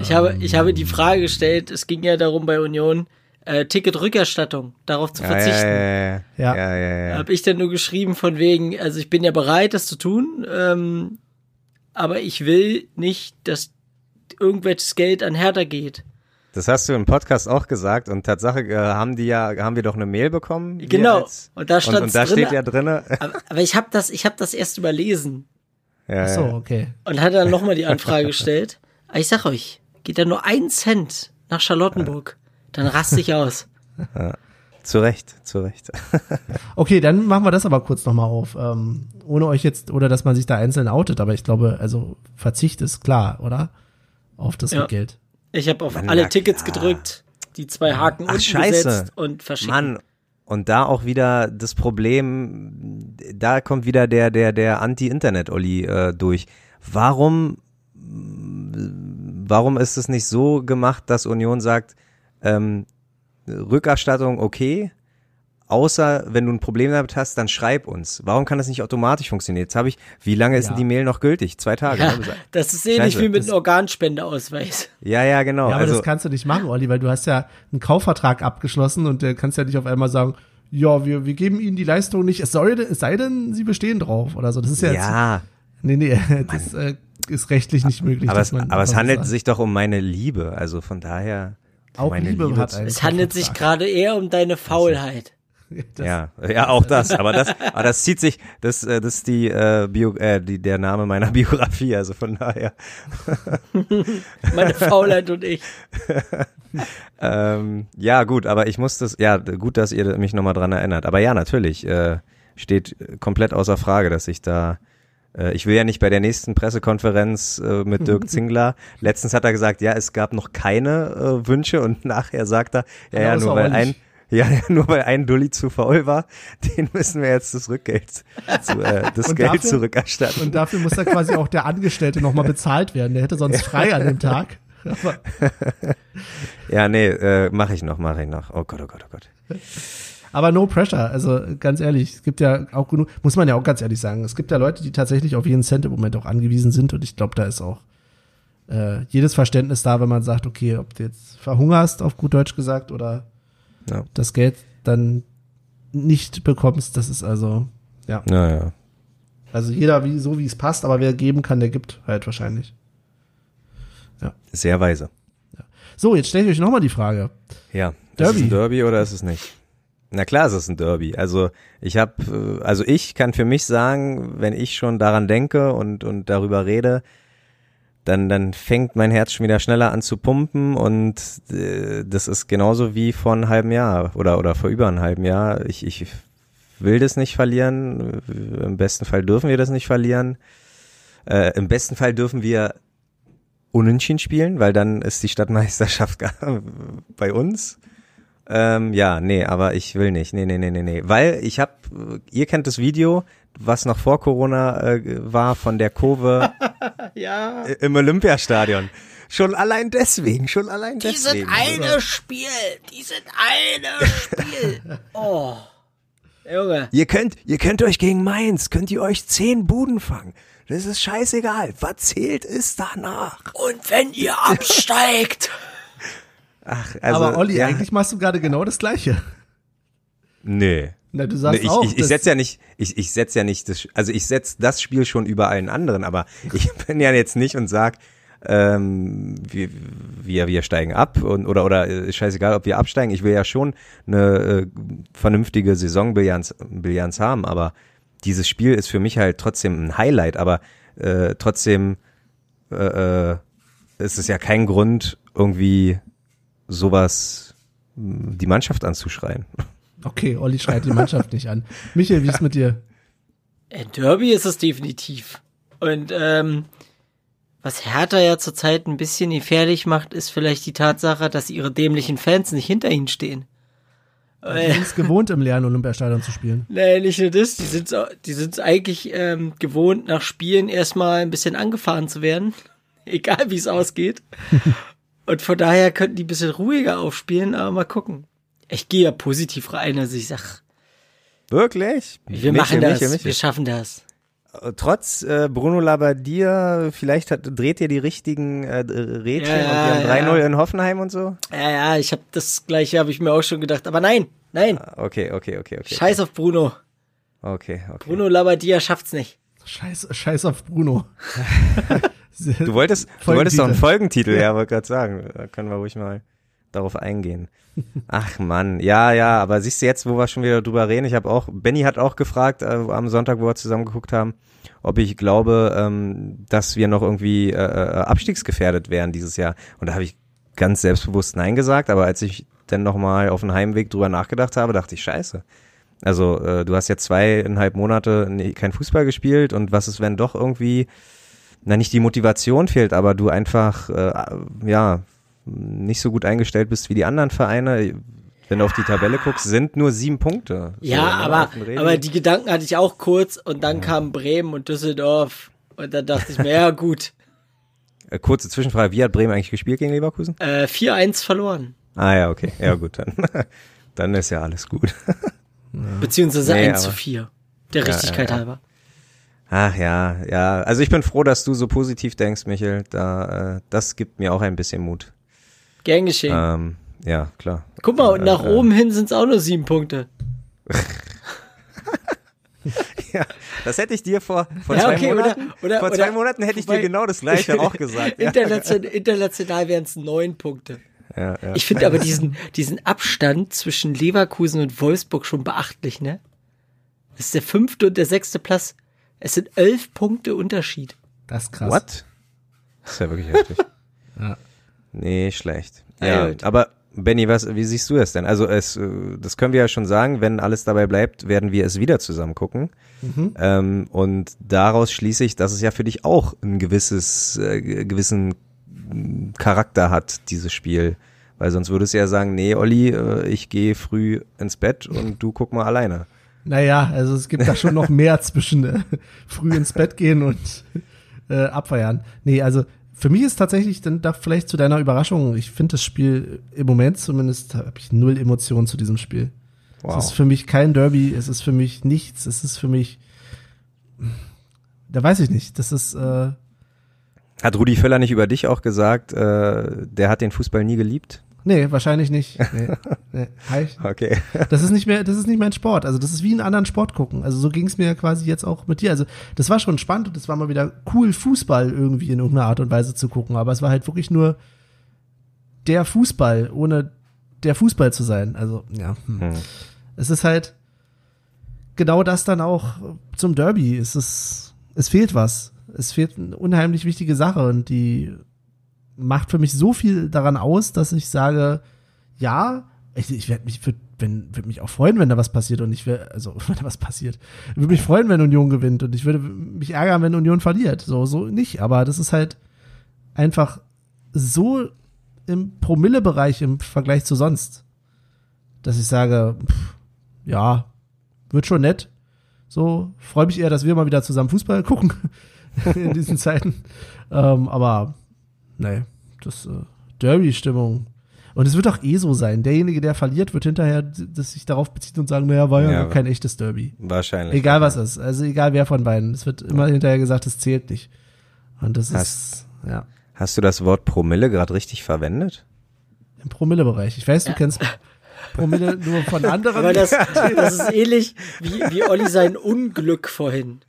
Ich habe, ich habe die Frage gestellt, es ging ja darum bei Union, äh, Ticketrückerstattung, darauf zu Ja, verzichten. Ja, ja, ja. Ja. ja, ja, ja. Habe ich dann nur geschrieben von wegen, also ich bin ja bereit, das zu tun, ähm, aber ich will nicht, dass irgendwelches Geld an Hertha geht. Das hast du im Podcast auch gesagt und Tatsache äh, haben die ja, haben wir doch eine Mail bekommen. Genau. als- Und da und, und da drinne. steht ja drinne. Aber, aber ich habe das, ich habe das erst überlesen ja, Ach so, okay. und hatte dann nochmal die Anfrage gestellt. Aber ich sag euch, geht da nur ein Cent nach Charlottenburg, dann raste ich aus. Zu Recht, zu Recht. Okay, dann machen wir das aber kurz nochmal auf. Ähm, ohne euch jetzt, oder dass man sich da einzeln outet, aber ich glaube, also Verzicht ist klar, oder? Auf das Ja. Geld. Ich habe auf Mann, alle Tickets klar. gedrückt, die zwei Haken Ach, unten scheiße. gesetzt und verschickt. Mann, und da auch wieder das Problem, da kommt wieder der, der, der Anti-Internet-Olli äh, durch. Warum, warum ist es nicht so gemacht, dass Union sagt, ähm, Rückerstattung okay, außer wenn du ein Problem damit hast, dann schreib uns. Warum kann das nicht automatisch funktionieren? Jetzt habe ich, wie lange ist Ja. denn die Mail noch gültig? Zwei Tage. Ja, ne? das ist ähnlich wie mit einem Organspendeausweis. ja, ja, genau. Ja, aber also, das kannst du nicht machen, Olli, weil du hast ja einen Kaufvertrag abgeschlossen und du kannst ja nicht auf einmal sagen, ja, wir, wir geben ihnen die Leistung nicht, es, soll, es sei denn, sie bestehen drauf oder so. Das ist ja, jetzt, ja, nee, nee, das äh, ist rechtlich nicht möglich. aber dass es, man aber es handelt sagt. sich doch um meine Liebe. Also von daher. Auch meine Liebe hat zu- einen Es handelt sich gerade eher um deine Faulheit. Das- Ja, ja, auch das. Aber das, aber das zieht sich, das, äh, das ist die, äh, Bio, äh, die, der Name meiner Biografie. Also von daher. Meine Faulheit und ich. Ähm, ja, gut, aber ich muss das, ja, gut, dass ihr mich nochmal dran erinnert. Aber ja, natürlich, äh, steht komplett außer Frage, dass ich da, äh, ich will ja nicht bei der nächsten Pressekonferenz äh, mit Dirk Zingler, letztens hat er gesagt, ja, es gab noch keine äh, Wünsche und nachher sagt er, ja, ja, Genau, nur weil ein, ja, nur weil ein Dulli zu faul war, den müssen wir jetzt das Rückgeld, zu, äh, das Und Geld dafür- zurückerstatten. Und dafür muss da quasi auch der Angestellte nochmal bezahlt werden. Der hätte sonst frei an dem Tag. Ja, nee, äh, mache ich noch, mache ich noch. Oh Gott, oh Gott, oh Gott. Aber no pressure. Also ganz ehrlich, es gibt ja auch genug, muss man ja auch ganz ehrlich sagen, es gibt ja Leute, die tatsächlich auf jeden Cent im Moment auch angewiesen sind. Und ich glaube, da ist auch äh, jedes Verständnis da, wenn man sagt, okay, ob du jetzt verhungerst, auf gut Deutsch gesagt, oder Ja. das Geld dann nicht bekommst. Das ist also, ja. Naja. Also jeder wie, so wie es passt, aber wer geben kann, der gibt halt wahrscheinlich. Sehr weise. So, jetzt stelle ich euch nochmal die Frage. Ja. Ist Derby. es ein Derby oder ist es nicht? Na klar, ist es ein Derby. Also ich habe, also ich kann für mich sagen, wenn ich schon daran denke und und darüber rede, dann dann fängt mein Herz schon wieder schneller an zu pumpen und äh, das ist genauso wie vor einem halben Jahr oder oder vor über einem halben Jahr. Ich ich will das nicht verlieren. Im besten Fall dürfen wir das nicht verlieren. Äh, Im besten Fall dürfen wir unentschieden spielen, weil dann ist die Stadtmeisterschaft bei uns. Ähm, ja, nee, aber ich will nicht. Nee, nee, nee, nee, nee. Weil ich hab, ihr kennt das Video, was noch vor Corona äh, war von der Kurve Ja. im Olympiastadion. Schon allein deswegen, schon allein Dieses deswegen. eine Spiel, dieses eine Spiel. Oh. Junge. Ihr könnt, ihr könnt euch gegen Mainz, könnt ihr euch zehn Buden fangen. Das ist scheißegal. Was zählt ist danach. Und wenn ihr absteigt. Ach, also, aber Olli, ja, eigentlich machst du gerade genau das Gleiche. Nee. Na, du Nee, sagst ich, auch. ich, ich setze ja nicht, ich, ich setze ja nicht das, also ich setze das Spiel schon über allen anderen, aber ich bin ja jetzt nicht und sag, ähm, wir, wir, wir steigen ab und oder oder äh, ist scheißegal, ob wir absteigen. Ich will ja schon eine äh, vernünftige Saisonbilanz Bilanz haben, aber dieses Spiel ist für mich halt trotzdem ein Highlight, aber äh, trotzdem äh, äh, ist es ja kein Grund, irgendwie sowas mh, die Mannschaft anzuschreien. Okay, Olli schreit die Mannschaft nicht an. Michael, wie ist mit dir? Ein Derby ist es definitiv. Und ähm, was Hertha ja zurzeit ein bisschen gefährlich macht, ist vielleicht die Tatsache, dass ihre dämlichen Fans nicht hinter ihnen stehen. Du bist gewohnt, im leeren Olympiastadion zu spielen. Nee, nicht nur das, die sind die sind eigentlich ähm, gewohnt, nach Spielen erstmal ein bisschen angefahren zu werden. Egal wie es ausgeht. Und von daher könnten die ein bisschen ruhiger aufspielen, aber mal gucken. Ich gehe ja positiv rein, also ich sag, Wirklich? Wir machen das. Wir schaffen das. Trotz äh, Bruno Labbadia, vielleicht hat, dreht ihr die richtigen äh, Rädchen Ja, und wir haben 3-0 ja. in Hoffenheim und so? Ja, ja, ich habe das gleiche, habe ich mir auch schon gedacht. Aber nein, nein, Okay, okay, okay, okay. scheiß auf Bruno. Okay, okay. Bruno Labbadia schafft's nicht. Scheiß, scheiß auf Bruno. Du wolltest, du wolltest doch einen Folgentitel, ja, wollte gerade sagen. Da können wir ruhig mal darauf eingehen. Ach Mann, ja, ja, aber siehst du jetzt, wo wir schon wieder drüber reden, ich habe auch, Benny hat auch gefragt äh, am Sonntag, wo wir zusammen geguckt haben, ob ich glaube, ähm, dass wir noch irgendwie äh, äh, abstiegsgefährdet wären dieses Jahr. Und da habe ich ganz selbstbewusst Nein gesagt, aber als ich dann nochmal auf dem Heimweg drüber nachgedacht habe, dachte ich, scheiße. Also äh, du hast jetzt zweieinhalb Monate kein Fußball gespielt und was ist, wenn doch irgendwie, na nicht die Motivation fehlt, aber du einfach, äh, ja, nicht so gut eingestellt bist wie die anderen Vereine. Wenn du auf die Tabelle guckst, sind nur sieben Punkte. So, Ja, ne, aber, aber die Gedanken hatte ich auch kurz und dann kamen Bremen und Düsseldorf. Und dann dachte ich mir, ja gut, Äh, kurze Zwischenfrage, wie hat Bremen eigentlich gespielt gegen Leverkusen? äh, 4-1 verloren. Ah ja, okay. Ja gut, dann, dann ist ja alles gut. Beziehungsweise Nee, 1 zu aber- 4. Der Richtigkeit ja. halber. Ach ja, ja. Also ich bin froh, dass du so positiv denkst, Michel. Da, äh, das gibt mir auch ein bisschen Mut. Gern geschehen. Ähm, ja, klar. Guck mal, und äh, nach äh, oben hin sind es auch nur sieben Punkte. Ja, das hätte ich dir vor, vor Ja, zwei okay, oder- Monaten. oder- vor oder- zwei Monaten hätte ich dir genau das gleiche auch gesagt. Ja, International, international wären es neun Punkte. ja, ja. Ich finde aber diesen, diesen Abstand zwischen Leverkusen und Wolfsburg schon beachtlich, ne? Das ist der fünfte und der sechste Platz. Es sind elf Punkte Unterschied. Das ist krass. What? Das ist ja wirklich heftig. Ja. Nee, schlecht. Ja, aber Benny, was, wie siehst du es denn? Also es, äh, das können wir ja schon sagen, wenn alles dabei bleibt, werden wir es wieder zusammen gucken. Mhm. Ähm, und daraus schließe ich, dass es ja für dich auch ein gewisses, äh, gewissen Charakter hat, dieses Spiel. Weil sonst würdest du ja sagen, nee, Olli, äh, ich gehe früh ins Bett und du guck mal alleine. Naja, also es gibt da schon noch mehr zwischen äh, früh ins Bett gehen und äh, abfeiern. Nee, also für mich ist tatsächlich dann da vielleicht zu deiner Überraschung, ich finde das Spiel im Moment zumindest, habe ich null Emotionen zu diesem Spiel. Wow. Es ist für mich kein Derby, es ist für mich nichts, es ist für mich, da weiß ich nicht, das ist, äh, Hat Rudi Völler nicht über dich auch gesagt, äh, der hat den Fußball nie geliebt? Nee, wahrscheinlich nicht. Nee, nee, Okay. Das ist nicht mehr, das ist nicht mein Sport. Also das ist wie einen anderen Sport gucken. Also so ging es mir quasi jetzt auch mit dir. Also das war schon spannend und das war mal wieder cool, Fußball irgendwie in irgendeiner Art und Weise zu gucken. Aber es war halt wirklich nur der Fußball, ohne der Fußball zu sein. Also ja, hm. Hm. es ist halt genau das dann auch zum Derby. Es ist, es fehlt was. Es fehlt eine unheimlich wichtige Sache und die macht für mich so viel daran aus, dass ich sage, ja, ich, ich werde mich, würd, wenn, würd mich auch freuen, wenn da was passiert und ich wär, also wenn da was passiert. Würde mich freuen, wenn Union gewinnt und ich würde mich ärgern, wenn Union verliert. So, so nicht, aber das ist halt einfach so im Promillebereich im Vergleich zu sonst, dass ich sage, pff, ja, wird schon nett. So, freue mich eher, dass wir mal wieder zusammen Fußball gucken in diesen Zeiten. Ähm, aber nee, das äh, Derby-Stimmung. Und es wird auch eh so sein. Derjenige, der verliert, wird hinterher das sich darauf beziehen und sagen, naja, war ja, Ja, kein echtes Derby. Wahrscheinlich. Egal was ist. Also egal wer von beiden. Es wird immer hinterher gesagt, es zählt nicht. Und das ist, Hast- ja, Hast du das Wort Promille gerade richtig verwendet? im Promille-Bereich. Ich weiß, du Ja. kennst Promille nur von anderen. Aber das, das ist ähnlich wie, wie Olli sein Unglück vorhin.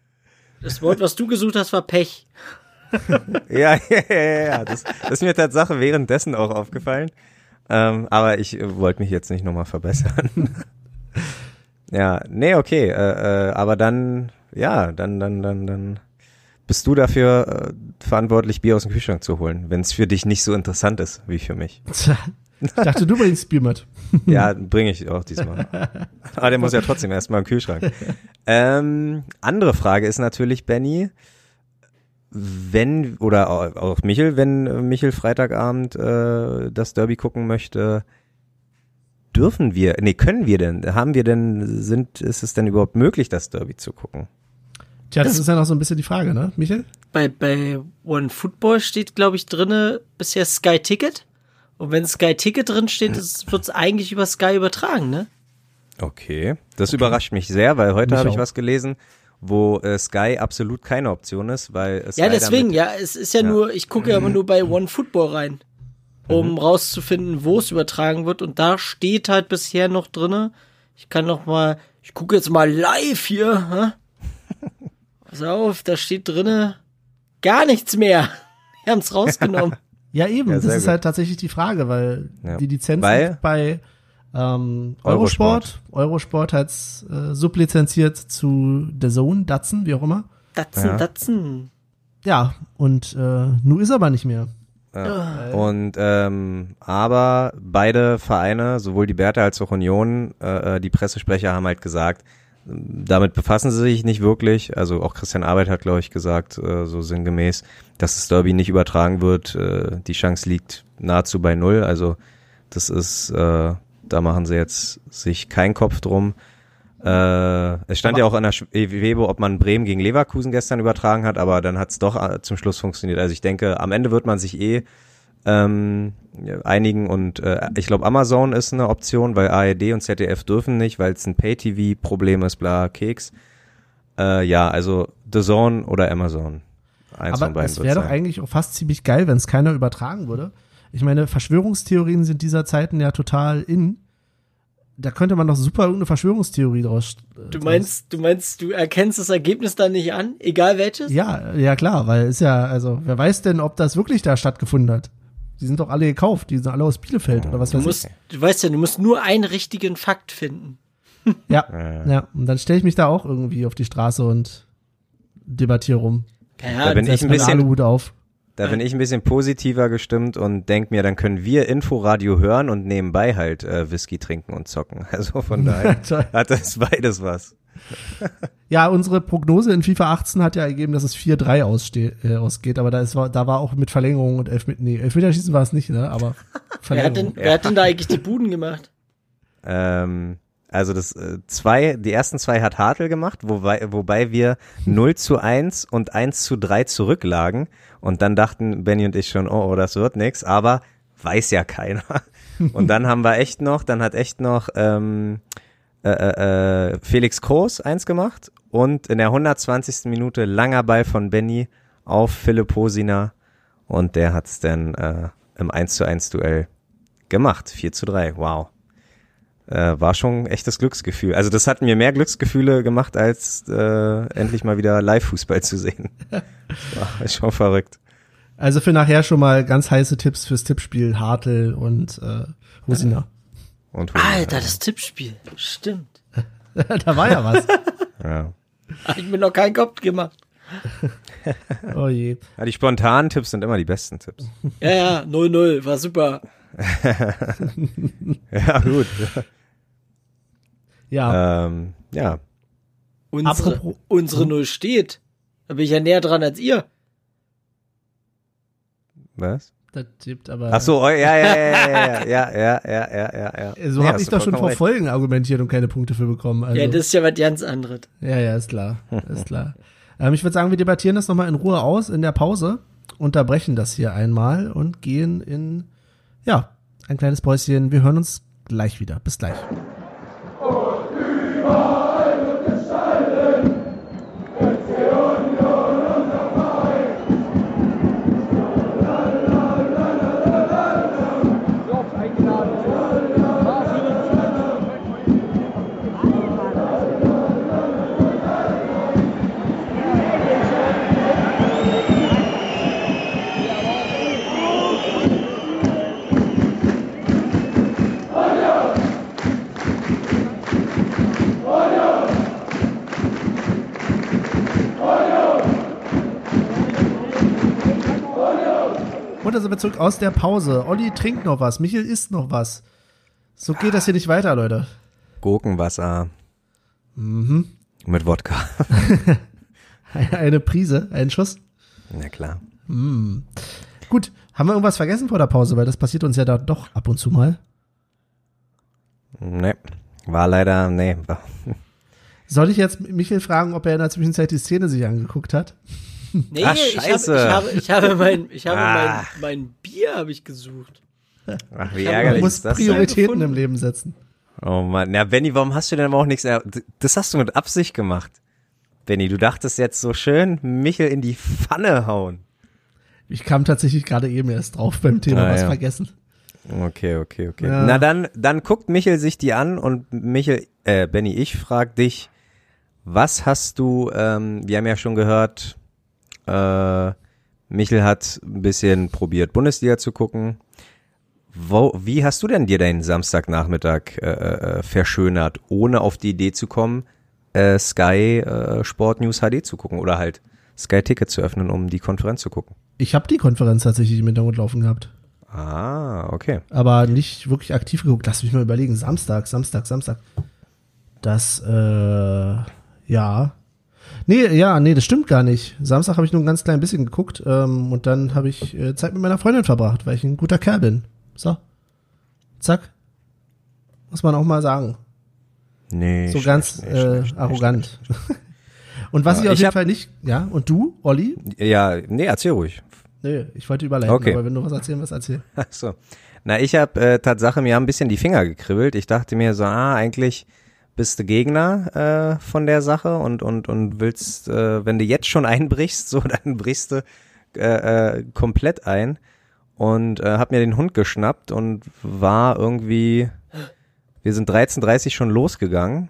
Das Wort, was du gesucht hast, war Pech. Ja, ja, ja, ja. Das, das ist mir Tatsache währenddessen auch aufgefallen. Ähm, aber ich äh, wollte mich jetzt nicht nochmal verbessern. ja, nee, okay. Äh, äh, aber dann, ja, dann, dann, dann, dann bist du dafür äh, verantwortlich, Bier aus dem Kühlschrank zu holen, wenn es für dich nicht so interessant ist wie für mich. Ich dachte, du bringst Bier mit. Ja, bringe ich auch diesmal. Aber der muss ja trotzdem erstmal im Kühlschrank. Ähm, andere Frage ist natürlich, Benny, wenn, oder au- auch Michel, wenn äh, Michel Freitagabend äh, das Derby gucken möchte, dürfen wir, nee, können wir denn, haben wir denn, sind, ist es denn überhaupt möglich, das Derby zu gucken? Tja, das ist ja noch so ein bisschen die Frage, ne, Michael? Bei, bei One Football steht, glaube ich, drinne bisher Sky Ticket. Und wenn Sky Ticket drin steht, wird es eigentlich über Sky übertragen, ne? Okay, das überrascht mich sehr, weil heute habe ich was gelesen, wo äh, Sky absolut keine Option ist, weil es Ja, leider deswegen, mit, ja, es ist ja, Ja. nur, ich gucke ja immer nur bei One Football rein, um Mhm. rauszufinden, wo es übertragen wird. Und da steht halt bisher noch drinne. Ich kann noch mal, ich gucke jetzt mal live hier. Hä? Pass auf, da steht drinne gar nichts mehr. Wir haben es rausgenommen. Ja, eben, Ja, das ist gut. halt tatsächlich die Frage, weil Ja. die Lizenz Weil- liegt bei ähm, Eurosport. Eurosport. Eurosport hat äh, sublizenziert zu The Zone, Datsun, wie auch immer. Datzen, Ja. Datzen. Ja, und äh, nun ist aber nicht mehr. Ja. Und ähm, aber beide Vereine, sowohl die Bertha als auch Union, äh, äh, die Pressesprecher haben halt gesagt, damit befassen sie sich nicht wirklich. Also auch Christian Arbeit hat, glaube ich, gesagt, äh, so sinngemäß, dass das Derby nicht übertragen wird. Äh, die Chance liegt nahezu bei null. Also das ist, äh, da machen sie jetzt sich keinen Kopf drum. Äh, es stand Aber- ja auch an der Sch- Webe, ob man Bremen gegen Leverkusen gestern übertragen hat, aber dann hat es doch äh, zum Schluss funktioniert. Also ich denke, am Ende wird man sich eh ähm, einigen und äh, ich glaube Amazon ist eine Option, weil ARD und ZDF dürfen nicht, weil es ein Pay-TV-Problem ist, bla, Keks. Äh, ja, also The Zone oder Amazon. Eins aber von beiden es wäre doch eigentlich auch fast ziemlich geil, wenn es keiner übertragen würde. Ich meine, Verschwörungstheorien sind dieser Zeiten ja total in. Da könnte man doch super irgendeine Verschwörungstheorie draus. äh, Du meinst, du meinst, du erkennst das Ergebnis dann nicht an, egal welches? Ja, ja klar, weil ist ja, also wer weiß denn, ob das wirklich da stattgefunden hat? Die sind doch alle gekauft, die sind alle aus Bielefeld oder was Du weiß musst, du weißt ja, du musst nur einen richtigen Fakt finden. ich. Ja, Äh, ja, und dann stelle ich mich da auch irgendwie auf die Straße und debattiere rum. Ja, Da bin ich ein Mit bisschen- auf. Da bin ich ein bisschen positiver gestimmt und denk mir, dann können wir Inforadio hören und nebenbei halt äh, Whisky trinken und zocken. Also von daher hat das beides was. Ja, unsere Prognose in FIFA 18 hat ja ergeben, dass es 4-3 ausste- äh, ausgeht, aber da, ist, da war auch mit Verlängerung und Elfmeter, nee, Elfmeterschießen war es nicht, ne, aber wer, hat denn, Verlängerung. wer hat denn da eigentlich die Buden gemacht? Ähm, also das äh, zwei, die ersten zwei hat Hartl gemacht, wobei, wobei wir 0 zu 1 und 1 zu 3 zurücklagen. Und dann dachten Benny und ich schon, oh, oh das wird nix, aber weiß ja keiner. Und dann haben wir echt noch, dann hat echt noch ähm, äh, äh, äh, Felix Groß eins gemacht und in der 120. Minute langer Ball von Benny auf Philipp Hosiner und der hat's dann äh, im 1 zu 1 Duell gemacht. 4 zu 3, wow äh, war schon echtes Glücksgefühl. Also das hat mir mehr Glücksgefühle gemacht, als äh, endlich mal wieder Live-Fußball zu sehen. War schon verrückt. Also für nachher schon mal ganz heiße Tipps fürs Tippspiel, Hartl und äh, Hosina. Und Alter, das Tippspiel. Stimmt. da war ja was. ja. Hab ich mir noch keinen Kopf gemacht. Oh je. ja, die spontanen Tipps sind immer die besten Tipps. Ja, ja, 0-0, war super. Ja, gut. Ja, ähm, ja. Unsere, Apropos- unsere Null steht. Da bin ich ja näher dran als ihr. Was? das tippt aber. Ach so, oh, ja, ja, ja, ja, ja, ja, ja, ja, ja, ja. So Nee, habe ich doch schon vor recht. Folgen argumentiert und keine Punkte für bekommen. Also, Ja, das ist ja was ganz anderes. ja, ja, ist klar. Ist klar. Ähm, ich würde sagen, wir debattieren das nochmal in Ruhe aus in der Pause, unterbrechen das hier einmal und gehen in, ja, ein kleines Päuschen. Wir hören uns gleich wieder. Bis gleich. Da sind wir zurück aus der Pause. Olli trinkt noch was, Michel isst noch was. So geht das hier nicht weiter, Leute. Gurkenwasser. Mhm. Mit Wodka. Eine Prise, ein Schuss. Na klar. Gut, haben wir irgendwas vergessen vor der Pause, weil das passiert uns ja da doch ab und zu mal. Nee. War leider, nee. Soll ich jetzt Michael fragen, ob er in der Zwischenzeit die Szene sich angeguckt hat? Nee, Ach, ich, habe, scheiße. ich habe, ich habe mein, ich habe Ah. mein, mein Bier habe ich gesucht. ach, wie Ich hab- Man ärgerlich muss ist das denn? Prioritäten im Leben setzen. Oh Mann, ja, Benny, warum hast du denn aber auch nichts? Das hast du mit Absicht gemacht. Benny, du dachtest jetzt so schön Michel in die Pfanne hauen. Ich kam tatsächlich gerade eben erst drauf beim Thema Ah, was ja. vergessen. Okay, okay, okay. Ja. Na dann, dann guckt Michel sich die an und Michel, äh, Benny, ich frag dich, was hast du, ähm, wir haben ja schon gehört, äh, Michel hat ein bisschen probiert, Bundesliga zu gucken. Wo, wie hast du denn dir deinen Samstagnachmittag äh, äh, verschönert, ohne auf die Idee zu kommen, äh, Sky äh, Sport News HD zu gucken oder halt Sky Ticket zu öffnen, um die Konferenz zu gucken? Ich habe die Konferenz tatsächlich im Hintergrund laufen gehabt. Ah, okay. aber nicht wirklich aktiv geguckt. Lass mich mal überlegen. Samstag, Samstag, Samstag. Das, äh, ja. Nee, ja, nee, das stimmt gar nicht. Samstag habe ich nur ein ganz klein bisschen geguckt ähm, und dann habe ich äh, Zeit mit meiner Freundin verbracht, weil ich ein guter Kerl bin. So. Zack. Muss man auch mal sagen. Nee. So schlecht, ganz nee, äh, schlecht, arrogant. und was Ja, ich auf jeden hab- Fall nicht, ja, und du, Olli? Ja, nee, erzähl ruhig. Nee, ich wollte überleiten, Okay. aber wenn du was erzählen willst, erzähl. Ach so. Na, ich habe äh, Tatsache mir ein bisschen die Finger gekribbelt. Ich dachte mir so, ah, eigentlich bist du Gegner äh, von der Sache und und und willst, äh, wenn du jetzt schon einbrichst, so dann brichst du äh, äh, komplett ein und äh, hab mir den Hund geschnappt und war irgendwie, wir sind 13:30 schon losgegangen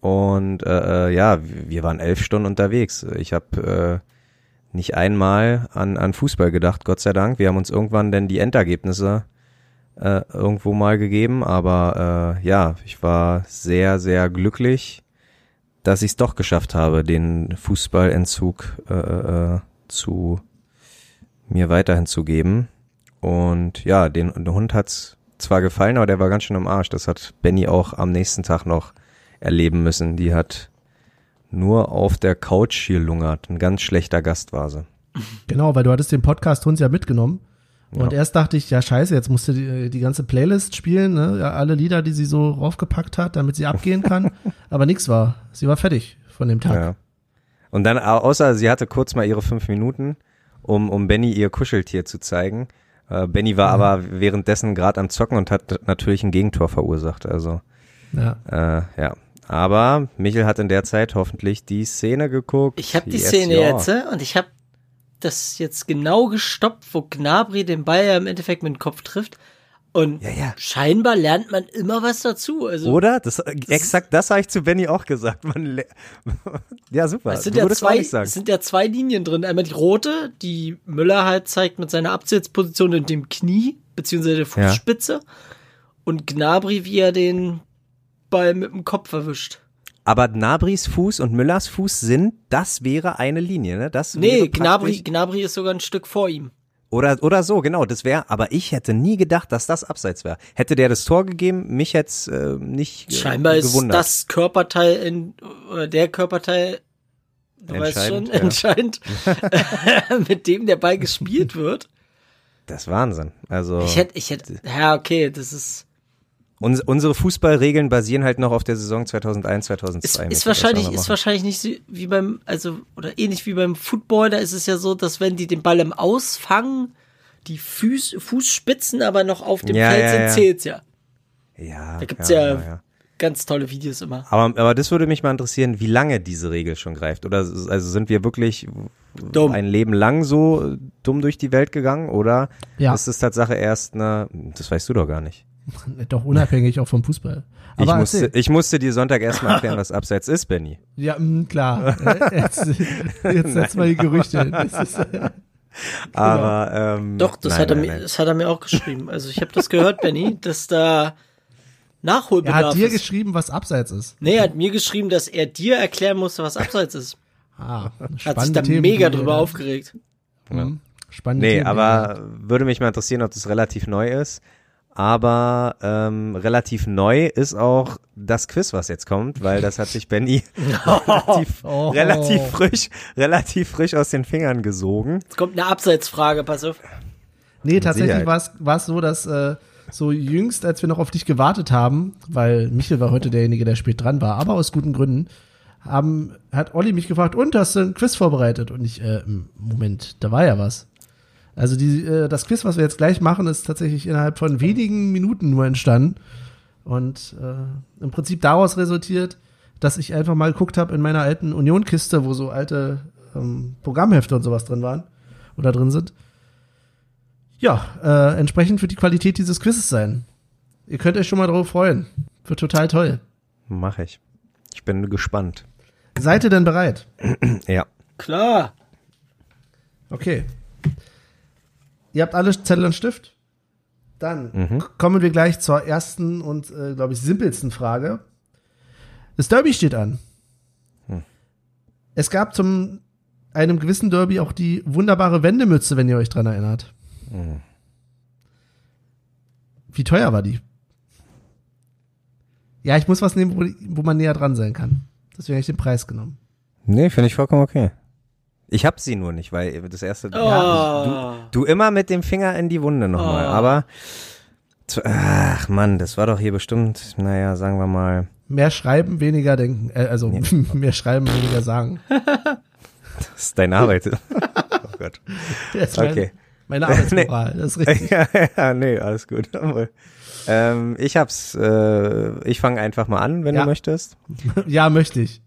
und äh, äh, ja, wir waren elf Stunden unterwegs. Ich habe äh, nicht einmal an, an Fußball gedacht, Gott sei Dank. Wir haben uns irgendwann denn die Endergebnisse äh, irgendwo mal gegeben, aber äh, ja, ich war sehr, sehr glücklich, dass ich es doch geschafft habe, den Fußballentzug äh, äh, zu mir weiterhin zu geben. Und ja, den, den Hund hat's zwar gefallen, aber der war ganz schön am Arsch. Das hat Benny auch am nächsten Tag noch erleben müssen. Die hat nur auf der Couch hier lungert. Ein ganz schlechter Gast war sie. Genau, weil du hattest den Podcast Hunds ja mitgenommen. Und Ja. erst dachte ich, ja scheiße, jetzt musste die, die ganze Playlist spielen, ne? ja, alle Lieder, die sie so raufgepackt hat, damit sie abgehen kann. Aber nix war. Sie war fertig von dem Tag. Ja. Und dann, au- außer sie hatte kurz mal ihre fünf Minuten, um, um Benny ihr Kuscheltier zu zeigen. Äh, Benny war aber währenddessen gerade am Zocken und hat natürlich ein Gegentor verursacht. Also, Ja. äh, ja. Aber Michel hat in der Zeit hoffentlich die Szene geguckt. Ich habe die Szene ja. jetzt äh, und ich habe das jetzt genau gestoppt, wo Gnabry den Ball ja im Endeffekt mit dem Kopf trifft. Und Ja, ja. scheinbar lernt man immer was dazu. Also Oder? Das, exakt das habe ich zu Benny auch gesagt. Ja, super. es sind ja zwei, es sind ja zwei Linien drin. Einmal die rote, die Müller halt zeigt mit seiner Absetzposition in dem Knie, beziehungsweise der Ja. Fußspitze. Und Gnabry, wie er den Ball mit dem Kopf erwischt. Aber Gnabris Fuß und Müllers Fuß sind, das wäre eine Linie, ne? Das Nee, Gnabry, Gnabry ist sogar ein Stück vor ihm. Oder, oder so, genau, das wäre, aber ich hätte nie gedacht, dass das abseits wäre. Hätte der das Tor gegeben, mich hätte es äh, nicht äh, Scheinbar ist gewundert. das Körperteil in, oder der Körperteil, du weißt schon, Entscheidend, entscheidend, mit dem der Ball gespielt wird. Das ist Wahnsinn. Also, Ich hätte, ich hätte, ja, okay, das ist, uns, unsere Fußballregeln basieren halt noch auf der Saison 2001, 2002. ist, ist wahrscheinlich, ist wahrscheinlich nicht so wie beim, also, oder ähnlich wie beim Football, da ist es ja so, dass wenn die den Ball im Ausfangen, die Fuß, Fußspitzen aber noch auf dem Ja, Feld ja, sind, ja. zählt's ja. Ja, Da gibt's ja- ja. Ganz tolle Videos immer. Aber, aber das würde mich mal interessieren, wie lange diese Regel schon greift. Oder also sind wir wirklich Dumm. ein Leben lang so dumm durch die Welt gegangen? Oder Ja. ist es Tatsache erst eine, das weißt du doch gar nicht. Doch unabhängig auch vom Fußball. Ich Aber musste, erzähl. ich musste dir Sonntag erstmal erklären, was Abseits ist, Benny. Ja, mh, klar. Äh, jetzt jetzt setz mal die Gerüchte. hin. Das ist, äh, Aber ähm, Doch, das, nein, hat er nein, mir, nein. das hat er mir auch geschrieben. Also ich habe das gehört, Benny, dass da er Nachholbedarf hat dir ist. geschrieben, was abseits ist. Nee, er hat mir geschrieben, dass er dir erklären musste, was abseits ist. Ah, Hat sich da Themen, mega drüber aufgeregt. mhm. Spannende Nee, Themen, aber würde mich mal interessieren, ob das relativ neu ist. Aber ähm, relativ neu ist auch das Quiz, was jetzt kommt, weil das hat sich Benny relativ, Oh. relativ frisch, relativ frisch aus den Fingern gesogen. Jetzt kommt eine Abseitsfrage, pass auf. Nee, tatsächlich war es war es so, dass äh, so jüngst, als wir noch auf dich gewartet haben, weil Michel war heute derjenige, der spät dran war, aber aus guten Gründen, haben, hat Olli mich gefragt, und hast du ein Quiz vorbereitet? Und ich, äh, Moment, da war ja was. Also die, äh, das Quiz, was wir jetzt gleich machen, ist tatsächlich innerhalb von wenigen Minuten nur entstanden. Und äh, im Prinzip daraus resultiert, dass ich einfach mal geguckt habe in meiner alten Union-Kiste, wo so alte ähm, Programmhefte und sowas drin waren oder drin sind. Ja, äh, entsprechend wird die Qualität dieses Quizzes sein. Ihr könnt euch schon mal drauf freuen. Wird total toll. Mach ich. Ich bin gespannt. Seid ihr denn bereit? Ja. Klar. Okay. Ihr habt alle Zettel und Stift? Dann Mhm. kommen wir gleich zur ersten und, äh, glaube ich, simpelsten Frage. Das Derby steht an. Hm. Es gab zum einem gewissen Derby auch die wunderbare Wendemütze, wenn ihr euch dran erinnert. Hm. Wie teuer war die? Ja, ich muss was nehmen, wo, wo man näher dran sein kann. Deswegen habe ich den Preis genommen. Nee, finde ich vollkommen okay. Ich hab sie nur nicht, weil das erste. Oh. Du immer mit dem Finger in die Wunde nochmal. Oh. Aber. zu- Ach Mann, das war doch hier bestimmt, naja, sagen wir mal. Mehr schreiben, weniger denken. Äh, also mehr schreiben, weniger sagen. Das ist deine Arbeit. oh Gott. Das Okay. Meine Arbeitsmoral, das ist richtig. ja, ja, nee, alles gut. ähm, ich hab's, äh, ich fange einfach mal an, wenn Ja. du möchtest. Ja, möchte ich.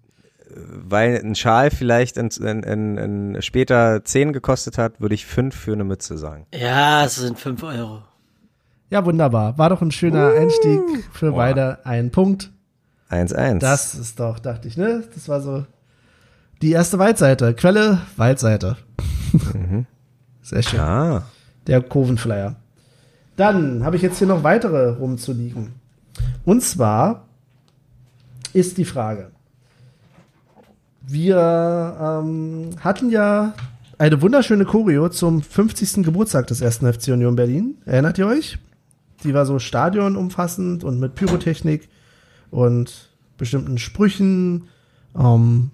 Weil ein Schal vielleicht in, in, in, in später 10 gekostet hat, würde ich 5 für eine Mütze sagen. Ja, es sind 5 Euro. Ja, wunderbar. War doch ein schöner Einstieg für Boah. beide. Ein Punkt. 1-1. Das ist doch, dachte ich, ne? Das war so die erste Waldseite. Quelle, Waldseite. Sehr schön. Ah, Der Kurvenflyer. Dann habe ich jetzt hier noch weitere rumzuliegen. Und zwar ist die Frage. Wir ähm, hatten ja eine wunderschöne Choreo zum 50. Geburtstag des ersten FC Union Berlin. Erinnert ihr euch? Die war so stadionumfassend und mit Pyrotechnik und bestimmten Sprüchen. Ähm,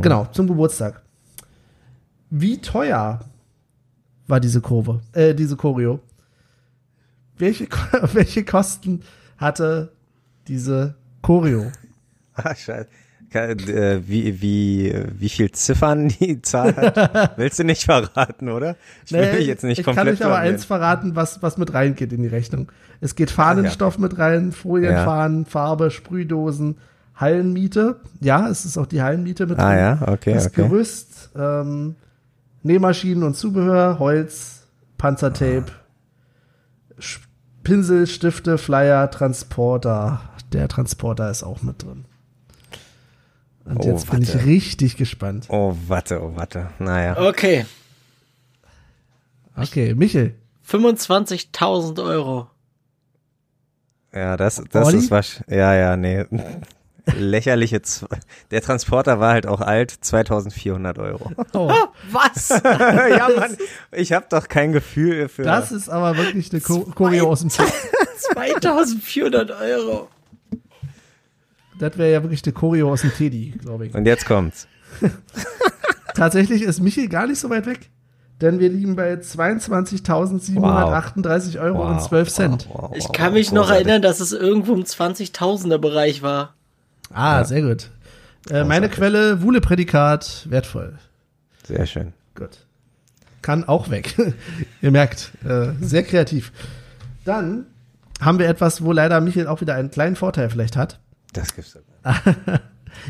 Genau, zum Geburtstag. Wie teuer war diese Kurve, äh, diese Choreo? Welche, welche Kosten hatte diese Choreo? ah scheiße. Kann- äh, Wie, wie, wie viel Ziffern die Zahl hat, willst du nicht verraten, oder? Ich will Nee, dich jetzt nicht ich kann komplett euch aber eins verraten, was, was mit reingeht in die Rechnung. Es geht Fahnenstoff mit rein, Folienfahnen, Farbe, Sprühdosen, Hallenmiete. Ja, es ist auch die Hallenmiete mit Ah drin. ja, okay, das okay. Gerüst, ähm, Nähmaschinen und Zubehör, Holz, Panzertape, Sch- Pinsel, Stifte, Flyer, Transporter. Der Transporter ist auch mit drin. Und Oh, jetzt bin ich richtig gespannt. Oh, warte, oh, warte. Naja. Okay. Okay, Michel. 25.000 Euro. Ja, das, das Olli? ist was. Ja, ja, nee. Lächerliche. Z Der Transporter war halt auch alt, 2400 Euro. Oh, Was? ja, Mann, ich habe doch kein Gefühl für. das ist aber wirklich eine dem Film. 2400 Euro. Das wäre ja wirklich eine Choreo aus dem Teddy, glaube ich. Und jetzt kommt's. Tatsächlich ist Michel gar nicht so weit weg. Denn wir liegen bei 22.738 Euro und 12 Cent. Wow, wow, Ich wow, kann mich noch erinnern, dass es irgendwo im 20.000er Bereich war. Ah, sehr gut. Äh, meine Quelle, Wuhle-Prädikat, wertvoll. Sehr schön. Gut. Kann auch weg. Ihr merkt, äh, sehr kreativ. Dann haben wir etwas, wo leider Michael auch wieder einen kleinen Vorteil vielleicht hat. Das gibt's doch.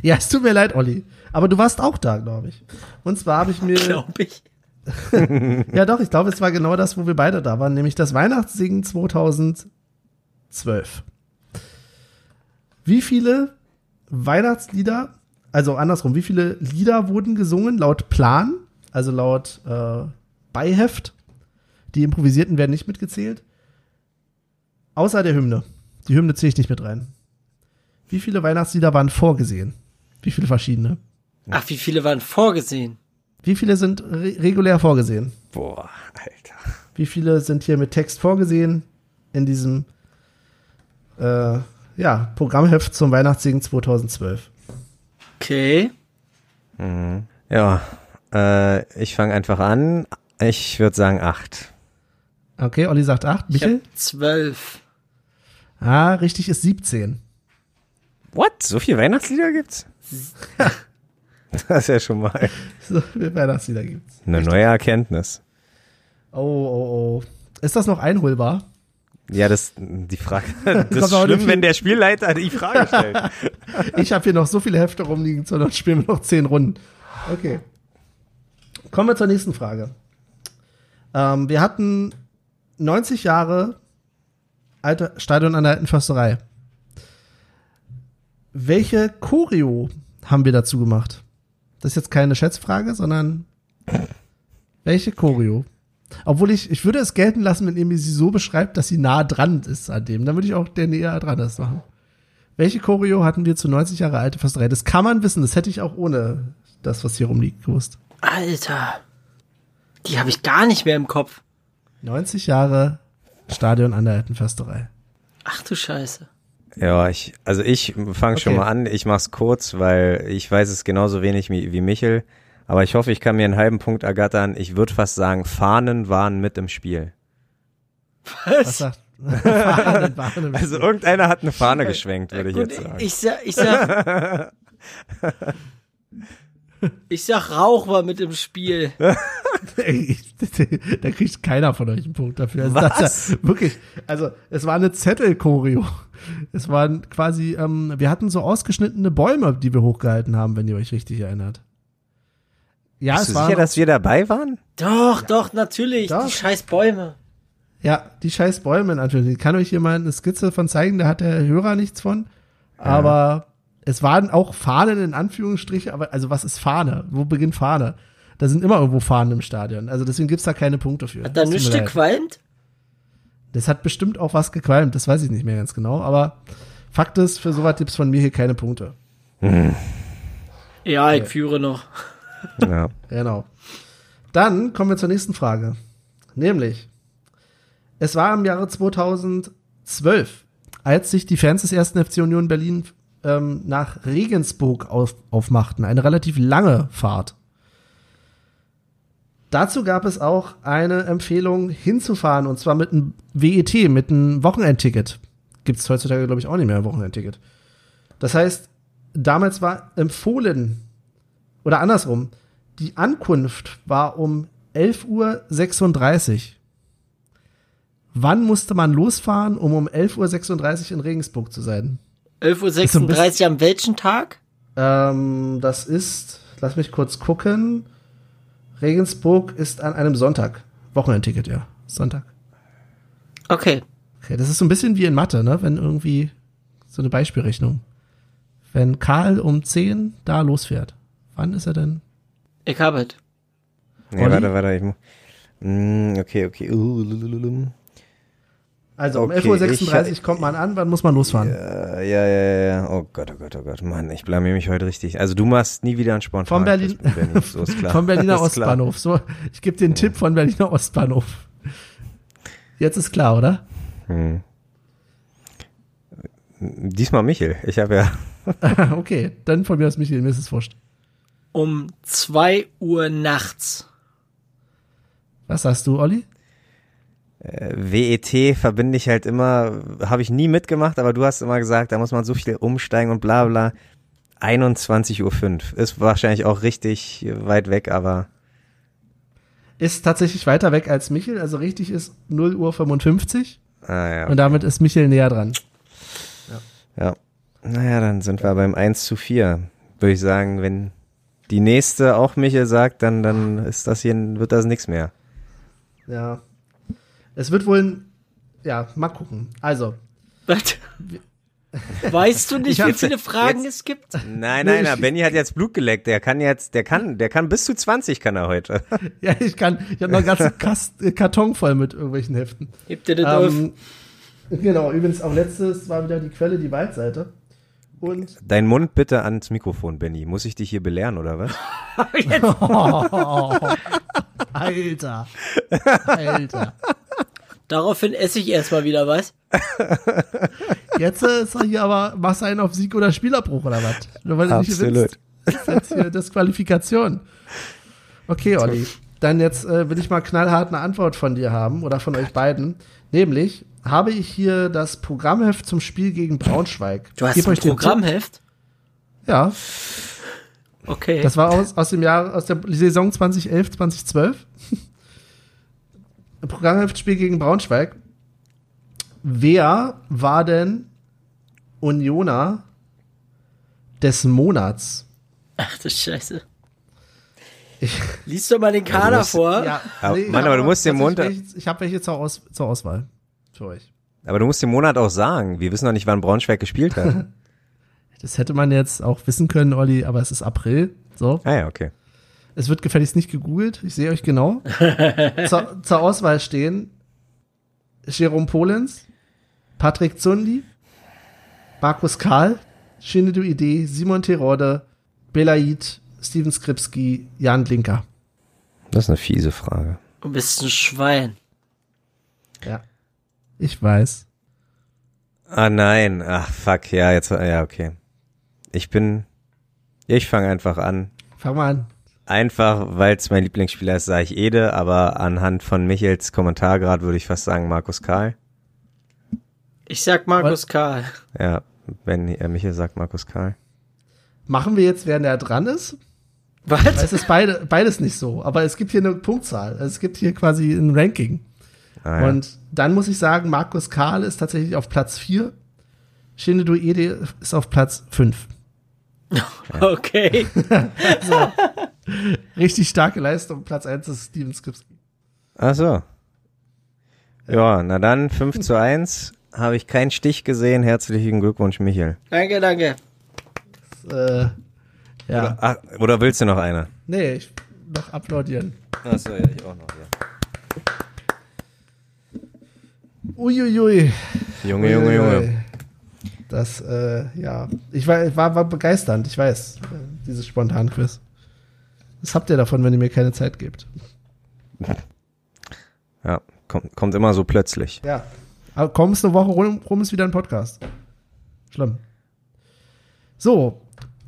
Ja, es tut mir leid, Olli. Aber du warst auch da, glaube ich. Und zwar habe ich mir. Glaube ich. Ja, doch, ich glaube, es war genau das, wo wir beide da waren, nämlich das Weihnachtssingen 2012. Wie viele Weihnachtslieder, also andersrum, wie viele Lieder wurden gesungen laut Plan, also laut äh, Beiheft? Die improvisierten werden nicht mitgezählt. Außer der Hymne. Die Hymne zähle ich nicht mit rein. Wie viele Weihnachtslieder waren vorgesehen? Wie viele verschiedene? Ach, wie viele waren vorgesehen? Wie viele sind re regulär vorgesehen? Boah, Alter. Wie viele sind hier mit Text vorgesehen in diesem äh, ja, Programmheft zum Weihnachtssingen 2012? Okay. Ja, äh, ich fange einfach an. Ich würde sagen acht. Okay, Olli sagt 8. Ich Michel? hab 12. Ah, richtig ist 17. What? So viele Weihnachtslieder gibt's? das ist ja schon mal So viele Weihnachtslieder gibt's. eine neue Erkenntnis. Oh, oh, oh. Ist das noch einholbar? Ja, das, die Frage, das ist schlimm, wenn der Spielleiter die Frage stellt. Ich habe hier noch so viele Hefte rumliegen, sondern spielen wir noch zehn Runden. Okay. Kommen wir zur nächsten Frage. Ähm, wir hatten 90 Jahre alte Stadion an der alten Försterei. Welche Choreo haben wir dazu gemacht? Das ist jetzt keine Schätzfrage, sondern welche Choreo? Obwohl ich, ich würde es gelten lassen, wenn ihr mir sie so beschreibt, dass sie nah dran ist an dem. Dann würde ich auch der näher dran ist machen. Welche Choreo hatten wir zu 90 Jahre alte Försterei? Das kann man wissen, das hätte ich auch ohne das, was hier rumliegt, gewusst. Alter. Die habe ich gar nicht mehr im Kopf. 90 Jahre Stadion an der alten Försterei. Ach du Scheiße. Ja, ich, also ich fange schon Okay. mal an. Ich mach's kurz, weil ich weiß es genauso wenig wie, wie Michel. Aber ich hoffe, ich kann mir einen halben Punkt ergattern. Ich würde fast sagen, Fahnen waren mit im Spiel. Was Was? Fahnen, Fahnen. Also irgendeiner hat eine Fahne geschwenkt, würde ich Gut, jetzt sagen. ich sag, ich sag, ich sag Rauch war mit im Spiel. Da kriegt keiner von euch einen Punkt dafür. Also Was? Ja wirklich, also es war eine Zettel-Choreo. Es waren quasi, ähm, wir hatten so ausgeschnittene Bäume, die wir hochgehalten haben, wenn ihr euch richtig erinnert. Ja, Bist es du war sicher, dass wir dabei waren? Doch, doch, natürlich. Doch. Die scheiß Bäume. ja die scheiß Bäume natürlich. Ich kann euch hier mal eine Skizze von zeigen, da hat der Hörer nichts von. Aber es waren auch Fahnen in Anführungsstriche, aber also was ist Fahne? Wo beginnt Fahne? Da sind immer irgendwo Fahnen im Stadion. Also deswegen gibt's da keine Punkte für. Hat da Es nichts gequalmt? Das hat bestimmt auch was gequalmt, das weiß ich nicht mehr ganz genau, aber Fakt ist, für sowas gibt's von mir hier keine Punkte. Ja, ich führe noch. Ja. Genau. Dann kommen wir zur nächsten Frage. Nämlich, es war im Jahre 2012, als sich die Fans des ersten FC Union Berlin ähm, nach Regensburg auf, aufmachten. Eine relativ lange Fahrt. Dazu gab es auch eine Empfehlung hinzufahren und zwar mit einem WET, mit einem Wochenendticket. Gibt es heutzutage, glaube ich, auch nicht mehr ein Wochenendticket. Das heißt, damals war empfohlen, oder andersrum, die Ankunft war um 11.36 Uhr. Wann musste man losfahren, um um 11.36 Uhr in Regensburg zu sein? 11.36 Uhr am welchen Tag? Ähm, das ist, lass mich kurz gucken. Regensburg ist an einem Sonntag. Wochenendticket, ja. Sonntag. Okay. Okay, das ist so ein bisschen wie in Mathe, ne? Wenn irgendwie so eine Beispielrechnung. Wenn Karl um 10 da losfährt, wann ist er denn? Ich habe es. Nee, Olli? warte, warte. Ich Mm, okay, okay. Uh, Also um Okay, 11.36 Uhr kommt man an, wann muss man losfahren? Ja, ja, ja, ja. Oh Gott, oh Gott, oh Gott. Mann, ich blamier mich heute richtig. Also du machst nie wieder einen Spontan. Vom Berlin, So ist klar. vom Berliner Ist klar. Ostbahnhof. So, ich gebe den Tipp von Berliner Ostbahnhof. Jetzt ist klar, oder? Hm. Diesmal Michel. Ich habe ja. okay, dann von mir aus Michael, mir ist es wurscht. Um 2 Uhr nachts. Was sagst du, Olli? Äh, WET verbinde ich halt immer, habe ich nie mitgemacht, aber du hast immer gesagt, da muss man so viel umsteigen und bla bla. 21.05 Uhr. Ist wahrscheinlich auch richtig weit weg, aber Ist tatsächlich weiter weg als Michel, also richtig ist 0 Uhr 55 ah, ja. und damit ist Michel näher dran. ja. Naja, dann sind wir beim 1 zu 4. Würde ich sagen, wenn die nächste auch Michel sagt, dann, dann ist das hier, wird das nichts mehr. Ja. Es wird wohl, ein, ja, mal gucken. Also? Weißt du nicht, Ich wie viele Fragen jetzt- es gibt? Nein, nein, ich- Benny hat jetzt Blut geleckt. Der kann jetzt, der kann, der kann bis zu 20 kann er heute. ja, ich kann, ich habe noch einen ganzen Kast, äh, Karton voll mit irgendwelchen Heften. Hebt ihr das auf? Ähm, genau, übrigens auch letztes war wieder die Quelle, die Waldseite. Und Dein Mund bitte ans Mikrofon, Benny. Muss ich dich hier belehren, oder was? Alter. Alter. Daraufhin esse ich erstmal wieder was. Jetzt äh, ist er hier aber, machst du einen auf Sieg oder Spielerbruch oder was? Nur weil du nicht Absolut. gewinnst. Das ist jetzt hier Disqualifikation. Okay, Olli. Dann jetzt äh, will ich mal knallhart eine Antwort von dir haben oder von euch beiden. Nämlich habe ich hier das Programmheft zum Spiel gegen Braunschweig. Du hast Geb ein Programmheft? Ja, Okay. das war aus, aus dem Jahr, aus der Saison 2011, 2012. Ein Programmheft Spiel gegen Braunschweig. wer war denn Unioner des Monats? Ach du Scheiße. Ich- Lies doch mal den Kader musst- vor. Ja, ich Mann, hab aber du musst den Montag- welche- Ich habe welche zur, Aus, zur Auswahl für euch. Aber du musst den Monat auch sagen. Wir wissen noch nicht, wann Braunschweig gespielt hat. Das hätte man jetzt auch wissen können, Olli, aber es ist April. So. ah ja, okay. Es wird gefälligst nicht gegoogelt. Ich sehe euch genau. zur, zur Auswahl stehen Jerome Polens, Patrick Zundi, Markus Karl, Shinedu Idee, Simon Terode, Belaid, Steven Skripski, Jan Linker. Das ist eine fiese Frage. Du bist ein Schwein. Ja. Ich weiß. Ah nein, ach fuck, ja, jetzt, ja, okay. Ich bin, ich fange einfach an. Fang mal an. Einfach, weil es mein Lieblingsspieler ist, sage ich Ede, aber anhand von Michels Kommentar gerade würde ich fast sagen Markus Karl. Ich sag Markus Karl. Ja, wenn äh, Michel sagt Markus Karl. Machen wir jetzt, während er dran ist? Es Was? ist beide, beides nicht so, aber es gibt hier eine Punktzahl. Es gibt hier quasi ein Ranking. Ah, ja. Und dann muss ich sagen, Markus Karl ist tatsächlich auf Platz 4. Shinedu Ede ist auf Platz 5. Okay. Richtig starke Leistung. Platz 1 ist Steven Skripski. Ach so. Ja, na dann 5 zu 1. Habe ich keinen Stich gesehen. Herzlichen Glückwunsch, Michel. danke, danke. Äh, ja. Oder, ach, oder willst du noch eine? Nee, ich noch applaudieren. Achso, ja, ich auch noch. Ja. Uiuiui. Junge, Junge, Junge. Uiuiui. Das, äh, ja. Ich war, war, war begeisternd, ich weiß. äh, Dieses Spontan-Quiz. Was habt ihr davon, wenn ihr mir keine Zeit gebt? Ja, kommt, kommt immer so plötzlich. Ja. Aber kaum ist eine Woche rum, rum ist wieder ein Podcast. Schlimm. So,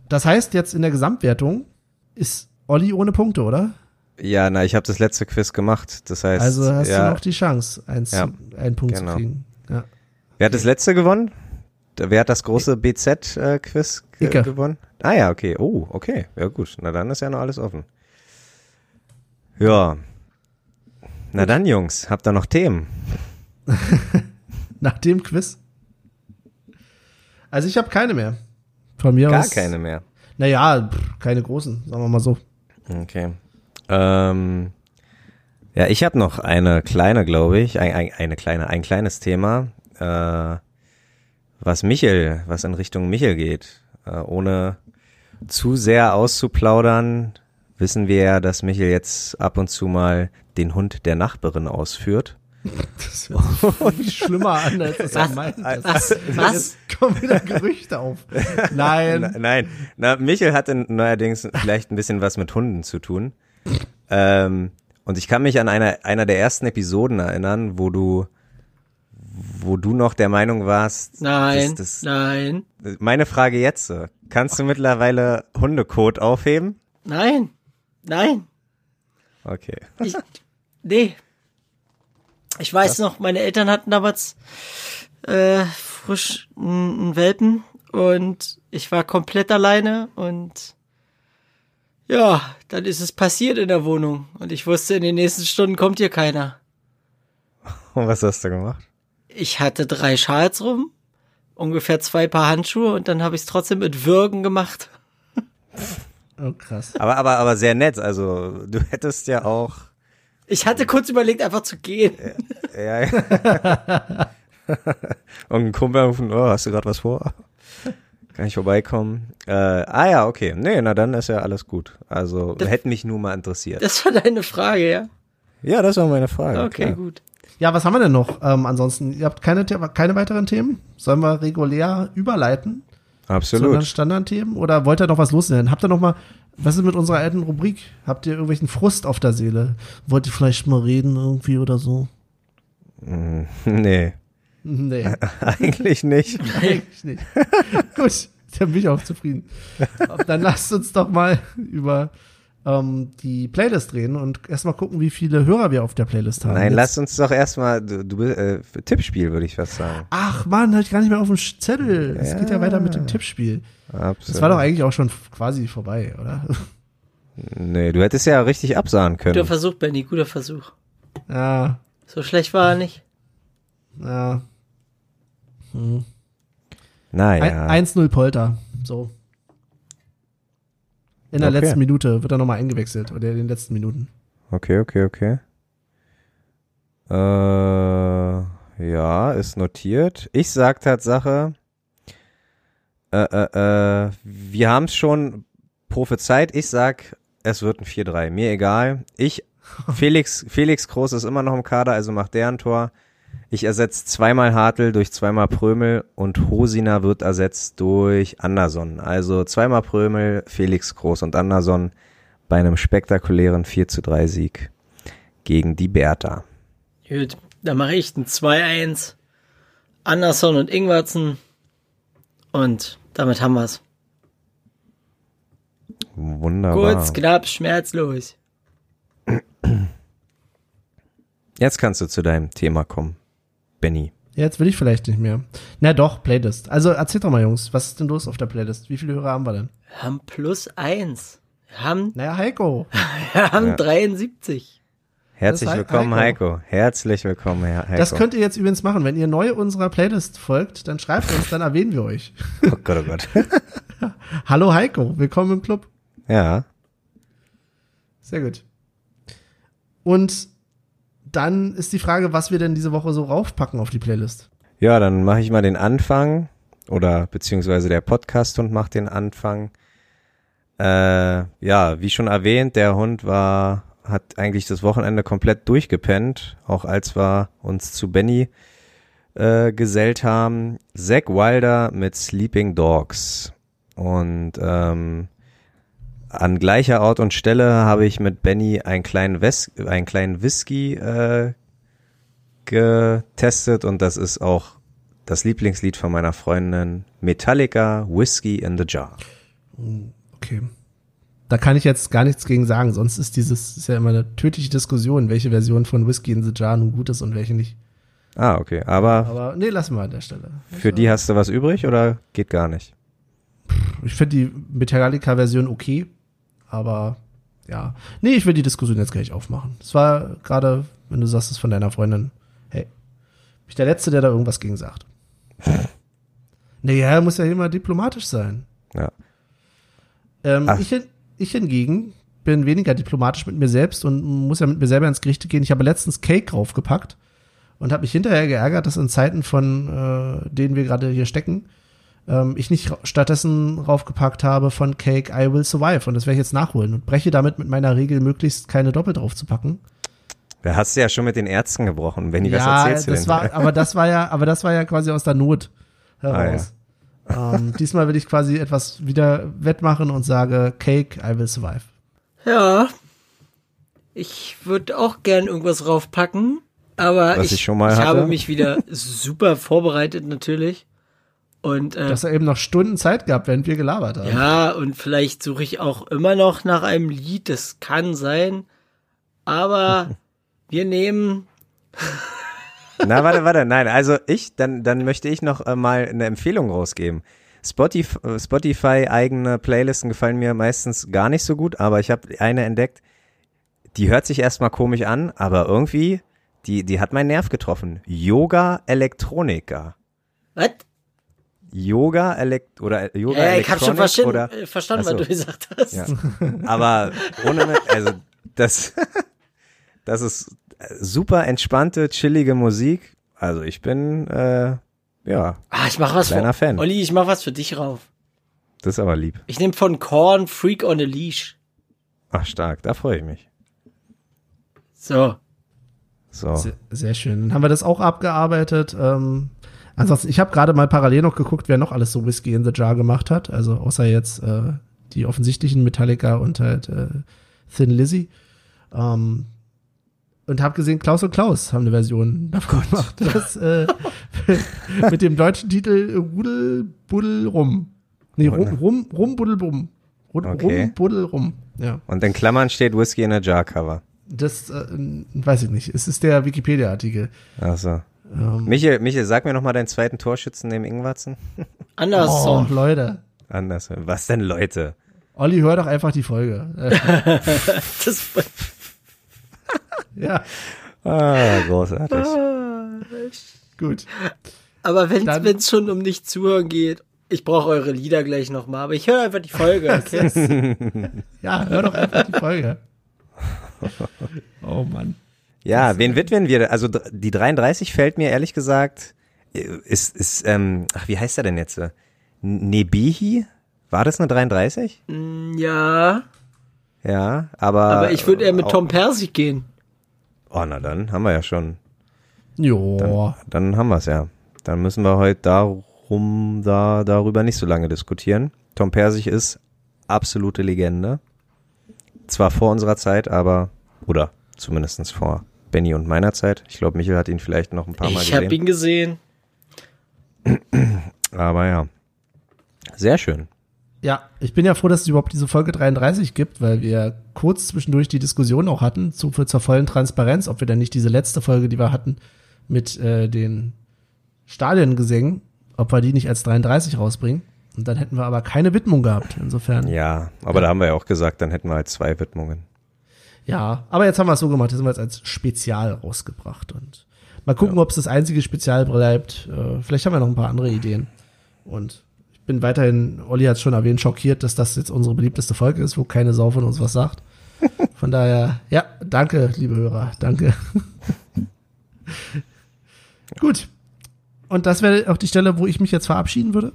das heißt jetzt in der Gesamtwertung ist Olli ohne Punkte, oder? Ja, na, ich habe das letzte Quiz gemacht. Das heißt, Also hast ja, du noch die Chance, eins, Ja, einen Punkt genau. zu kriegen. Ja. Wer hat das letzte gewonnen? Wer hat das große BZ-Quiz Icke. gewonnen? Ah ja, okay. Oh, okay. Ja gut. Na dann ist ja noch alles offen. Ja. Na dann, Jungs, habt ihr noch Themen? Nach dem Quiz? Also ich habe keine mehr. Von mir Gar aus. keine mehr. Naja, pff, keine großen, sagen wir mal so. Okay. Ähm, ja, ich habe noch eine kleine, glaube ich, ein, ein, eine kleine, ein kleines Thema, äh, was Michel, was in Richtung Michel geht. Äh, ohne zu sehr auszuplaudern, wissen wir ja, dass Michel jetzt ab und zu mal den Hund der Nachbarin ausführt. Das hört sich viel schlimmer an, als er Was? meint. Was? Was? Jetzt kommen wieder Gerüchte auf. Nein. Na, nein, na, Michel hatte neuerdings vielleicht ein bisschen was mit Hunden zu tun. Ähm, und ich kann mich an einer, einer der ersten Episoden erinnern, wo du, wo du noch der Meinung warst, Nein, das, nein, meine Frage jetzt, kannst du mittlerweile Hundekot aufheben? nein, nein. Okay. Ich, nee. Ich weiß noch, meine Eltern hatten damals äh, frisch einen Welpen und ich war komplett alleine und ja, dann ist es passiert in der Wohnung und ich wusste, in den nächsten Stunden kommt hier keiner. Und was hast du gemacht? Ich hatte drei Schals rum, ungefähr zwei Paar Handschuhe und dann habe ich es trotzdem mit Würgen gemacht. Oh, krass. Aber, aber, aber sehr nett, also, du hättest ja auch, Ich hatte kurz überlegt, einfach zu gehen. ja, ja. Und ein Kumpel rufen, oh, hast du gerade was vor? Kann ich vorbeikommen? Äh, ah ja, okay. Nee, na dann ist ja alles gut. Also, hätte mich nur mal interessiert. Das war deine Frage, ja? Ja, das war meine Frage. Okay, klar. gut. Ja, was haben wir denn noch? Ähm, ansonsten, ihr habt keine, keine weiteren Themen? Sollen wir regulär überleiten zu Absolut. Standardthemen? Oder wollt ihr noch was loswerden? Habt ihr noch mal, was ist mit unserer alten Rubrik? Habt ihr irgendwelchen Frust auf der Seele? Wollt ihr vielleicht mal reden irgendwie oder so? Mm, Nee, Nee, eigentlich nicht. eigentlich nicht. Gut, dann bin ich auch zufrieden. Dann lasst uns doch mal über ähm, die Playlist reden und erstmal gucken, wie viele Hörer wir auf der Playlist haben. Nein, Jetzt- lass uns doch erstmal, du, du bist, äh, für Tippspiel würde ich fast sagen. Ach Mann, hatte ich gar nicht mehr auf dem Zettel. Es geht ja Ja. weiter mit dem Tippspiel. Absolut. Das war doch eigentlich auch schon quasi vorbei, oder? Nee, du hättest ja richtig absahen Guter können. Versuch, Benny, guter Versuch. ja, So schlecht war er nicht. ja. Naja. Ein- 1-0 Polter. So. In der Okay. letzten Minute wird er nochmal eingewechselt. Oder in den letzten Minuten. Okay, okay, okay. Äh, ja, ist notiert. Ich sag Tatsache, äh, äh, äh, wir haben es schon prophezeit. Ich sag, es wird ein 4-3. Mir egal. Ich, Felix, Felix Groß ist immer noch im Kader, also macht der ein Tor. Ich ersetze zweimal Hartl durch zweimal Prömel und Hosina wird ersetzt durch Anderson. Also zweimal Prömel, Felix Groß und Anderson bei einem spektakulären 4 zu 3 Sieg gegen die Bertha. Gut, dann mache ich ein 2-1. Anderson und Ingwertsen. Und damit haben wir's. Wunderbar. Kurz, knapp, schmerzlos. Jetzt kannst du zu deinem Thema kommen, Benny. Jetzt will ich vielleicht nicht mehr. Na doch, Playlist. Also erzähl doch mal, Jungs, was ist denn los auf der Playlist? Wie viele Hörer haben wir denn? Wir haben plus eins. Wir haben, Naja, Heiko. wir haben 73. Herzlich willkommen, Heiko. Heiko. Herzlich willkommen, Herr Heiko. Das könnt ihr jetzt übrigens machen. Wenn ihr neu unserer Playlist folgt, dann schreibt uns, dann erwähnen wir euch. oh Gott, oh Gott. Hallo Heiko, willkommen im Club. ja. Sehr gut. Und dann ist die Frage, was wir denn diese Woche so raufpacken auf die Playlist. Ja, dann mache ich mal den Anfang oder beziehungsweise der Podcast-Hund macht den Anfang. Äh, ja, wie schon erwähnt, der Hund war, hat eigentlich das Wochenende komplett durchgepennt, auch als wir uns zu Benny äh, gesellt haben. Zack Wilder mit Sleeping Dogs. Und ähm, an gleicher Ort und Stelle habe ich mit Benny einen kleinen, Wes einen kleinen Whisky äh, getestet und das ist auch das Lieblingslied von meiner Freundin Metallica Whiskey in the Jar. Okay. Da kann ich jetzt gar nichts gegen sagen, sonst ist dieses ist ja immer eine tödliche Diskussion, welche Version von Whiskey in the Jar nun gut ist und welche nicht. Ah, okay. Aber Aber nee, lassen wir an der Stelle. für die hast du was übrig oder geht gar nicht? Ich finde die Metallica-Version okay, aber ja. Nee, ich will die Diskussion jetzt gleich aufmachen. Es war gerade, wenn du sagst, es von deiner Freundin. Hey, bin ich der Letzte, der da irgendwas gegen sagt. naja, muss ja immer diplomatisch sein. Ja. Ähm, ich, ich hingegen bin weniger diplomatisch mit mir selbst und muss ja mit mir selber ins Gericht gehen. Ich habe letztens Cake draufgepackt und habe mich hinterher geärgert, dass in Zeiten von äh, denen wir gerade hier stecken, ähm, ich nicht stattdessen raufgepackt habe von Cake I Will Survive und das werde ich jetzt nachholen und breche damit mit meiner Regel möglichst keine doppelt draufzupacken. Da hast du ja schon mit den Ärzten gebrochen. Benny, was ja, erzählst du das denn? war, aber das war ja, aber das war ja quasi aus der Not heraus. ähm, diesmal will ich quasi etwas wieder wettmachen und sage Cake I Will Survive. Ja. Ich würde auch gern irgendwas raufpacken, aber Was ich, ich schon mal ich habe mich wieder super vorbereitet natürlich. Und äh, Du hast ja eben noch Stunden Zeit gehabt, während wir gelabert haben. ja, und vielleicht suche ich auch immer noch nach einem Lied, das kann sein. Aber wir nehmen Na, warte, warte, nein, also ich, dann, dann möchte ich noch äh, mal eine Empfehlung rausgeben. Spotify, äh, Spotify eigene Playlisten gefallen mir meistens gar nicht so gut, aber ich habe eine entdeckt, die hört sich erstmal komisch an, aber irgendwie, die, die hat meinen Nerv getroffen. Yoga Elektronika. was? Yoga Elekt oder äh, Yoga Ja, ich habe schon Electronic verstanden, oder äh, verstanden Ach so. was du gesagt hast. Ja. Aber ohne, also das, das ist super entspannte, chillige Musik. Also ich bin, äh, ja, Ah, ich mach was Kleiner für Fan. Olli, ich mach was für dich rauf. das ist aber lieb. Ich nehme von Korn Freak on a Leash. Ach stark, da freue ich mich. So. So, Sehr, sehr schön. Dann haben wir das auch abgearbeitet. Ähm, ansonsten, ich habe gerade mal parallel noch geguckt, wer noch alles so Whiskey in the Jar gemacht hat. Also außer jetzt äh, die offensichtlichen Metallica und halt äh, Thin Lizzy. Ähm, und habe gesehen, Klaus und Klaus haben eine Version davon gemacht. Das, äh, mit dem deutschen Titel Rudel, Buddel, Rum. Nee, Rum, Rum, Rum, Buddel, Bum. Rum, Okay. Rum, Buddel, Rum. Ja. und in Klammern steht Whiskey in a Jar Cover. Das äh, weiß ich nicht. Es ist der Wikipedia-Artikel. Ach so. Ähm, Michael, Michael, sag mir noch mal deinen zweiten Torschützen neben Ingwatzen. Oh, Anderson. Leute. Anders. Was denn, Leute? Olli, hör doch einfach die Folge. Äh, Das, ja, Ah, großartig. gut. Aber wenn es schon um nicht zuhören geht, ich brauche eure Lieder gleich nochmal, aber ich höre einfach die Folge, okay? Ja, hör doch einfach die Folge. Oh Mann. Ja, wen widmen wir? Also die 33 fällt mir ehrlich gesagt, äh, ist, ist ähm, ach, wie heißt er denn jetzt? Nebihi? War das eine 33? ja, Ja, aber. aber ich würde eher mit auch- Tom Persig gehen. Oh, na dann haben wir ja schon. Jo. Dann haben wir es ja. Dann müssen wir heute darum, da, darüber nicht so lange diskutieren. Tom Persig ist absolute Legende. Zwar vor unserer Zeit, aber, oder zumindestens vor Benny und meiner Zeit. Ich glaube, Michael hat ihn vielleicht noch ein paar Mal Ich habe gesehen. ihn gesehen. Aber ja. Sehr schön. Ja, ich bin ja froh, dass es überhaupt diese Folge 33 gibt, weil wir kurz zwischendurch die Diskussion auch hatten zu, für, zur vollen Transparenz, ob wir dann nicht diese letzte Folge, die wir hatten, mit äh, den Stadiongesängen, ob wir die nicht als 33 rausbringen. Und dann hätten wir aber keine Widmung gehabt. Insofern. Ja, aber da haben wir ja auch gesagt, dann hätten wir halt zwei Widmungen. Ja, aber jetzt haben wir es so gemacht, das haben wir jetzt als Spezial rausgebracht und mal gucken, ob es das einzige Spezial bleibt. Äh, vielleicht haben wir noch ein paar andere Ideen. Und ich bin weiterhin, Olli hat es schon erwähnt, schockiert, dass das jetzt unsere beliebteste Folge ist, wo keine Sau von uns was sagt. Von daher, ja, danke, liebe Hörer, danke. Gut. Und das wäre auch die Stelle, wo ich mich jetzt verabschieden würde.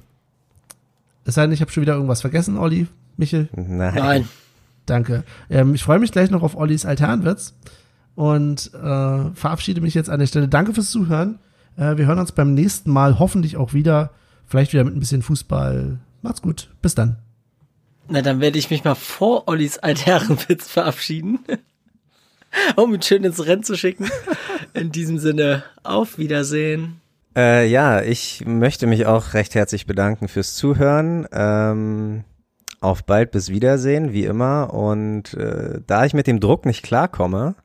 Es sei denn, ich habe schon wieder irgendwas vergessen, Olli, Michel. Nein. Nein. Danke. Ähm, ich freue mich gleich noch auf Ollis Alternwitz und äh, verabschiede mich jetzt an der Stelle. Danke fürs Zuhören. Äh, wir hören uns beim nächsten Mal hoffentlich auch wieder. Vielleicht wieder mit ein bisschen Fußball. Macht's gut. Bis dann. Na, dann werde ich mich mal vor Ollis Altherrenwitz verabschieden. um ihn schön ins Rennen zu schicken. In diesem Sinne, auf Wiedersehen. Äh, ja, ich möchte mich auch recht herzlich bedanken fürs Zuhören. Ähm, auf bald bis Wiedersehen, wie immer. Und äh, da ich mit dem Druck nicht klarkomme,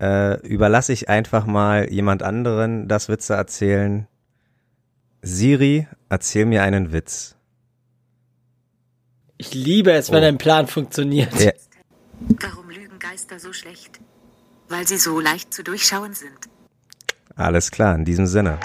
äh, überlasse ich einfach mal jemand anderen das Witze erzählen. Siri, erzähl mir einen Witz. Ich liebe es, wenn Oh. ein Plan funktioniert. Ja. Warum lügen Geister so schlecht? Weil sie so leicht zu durchschauen sind. Alles klar, in diesem Sinne.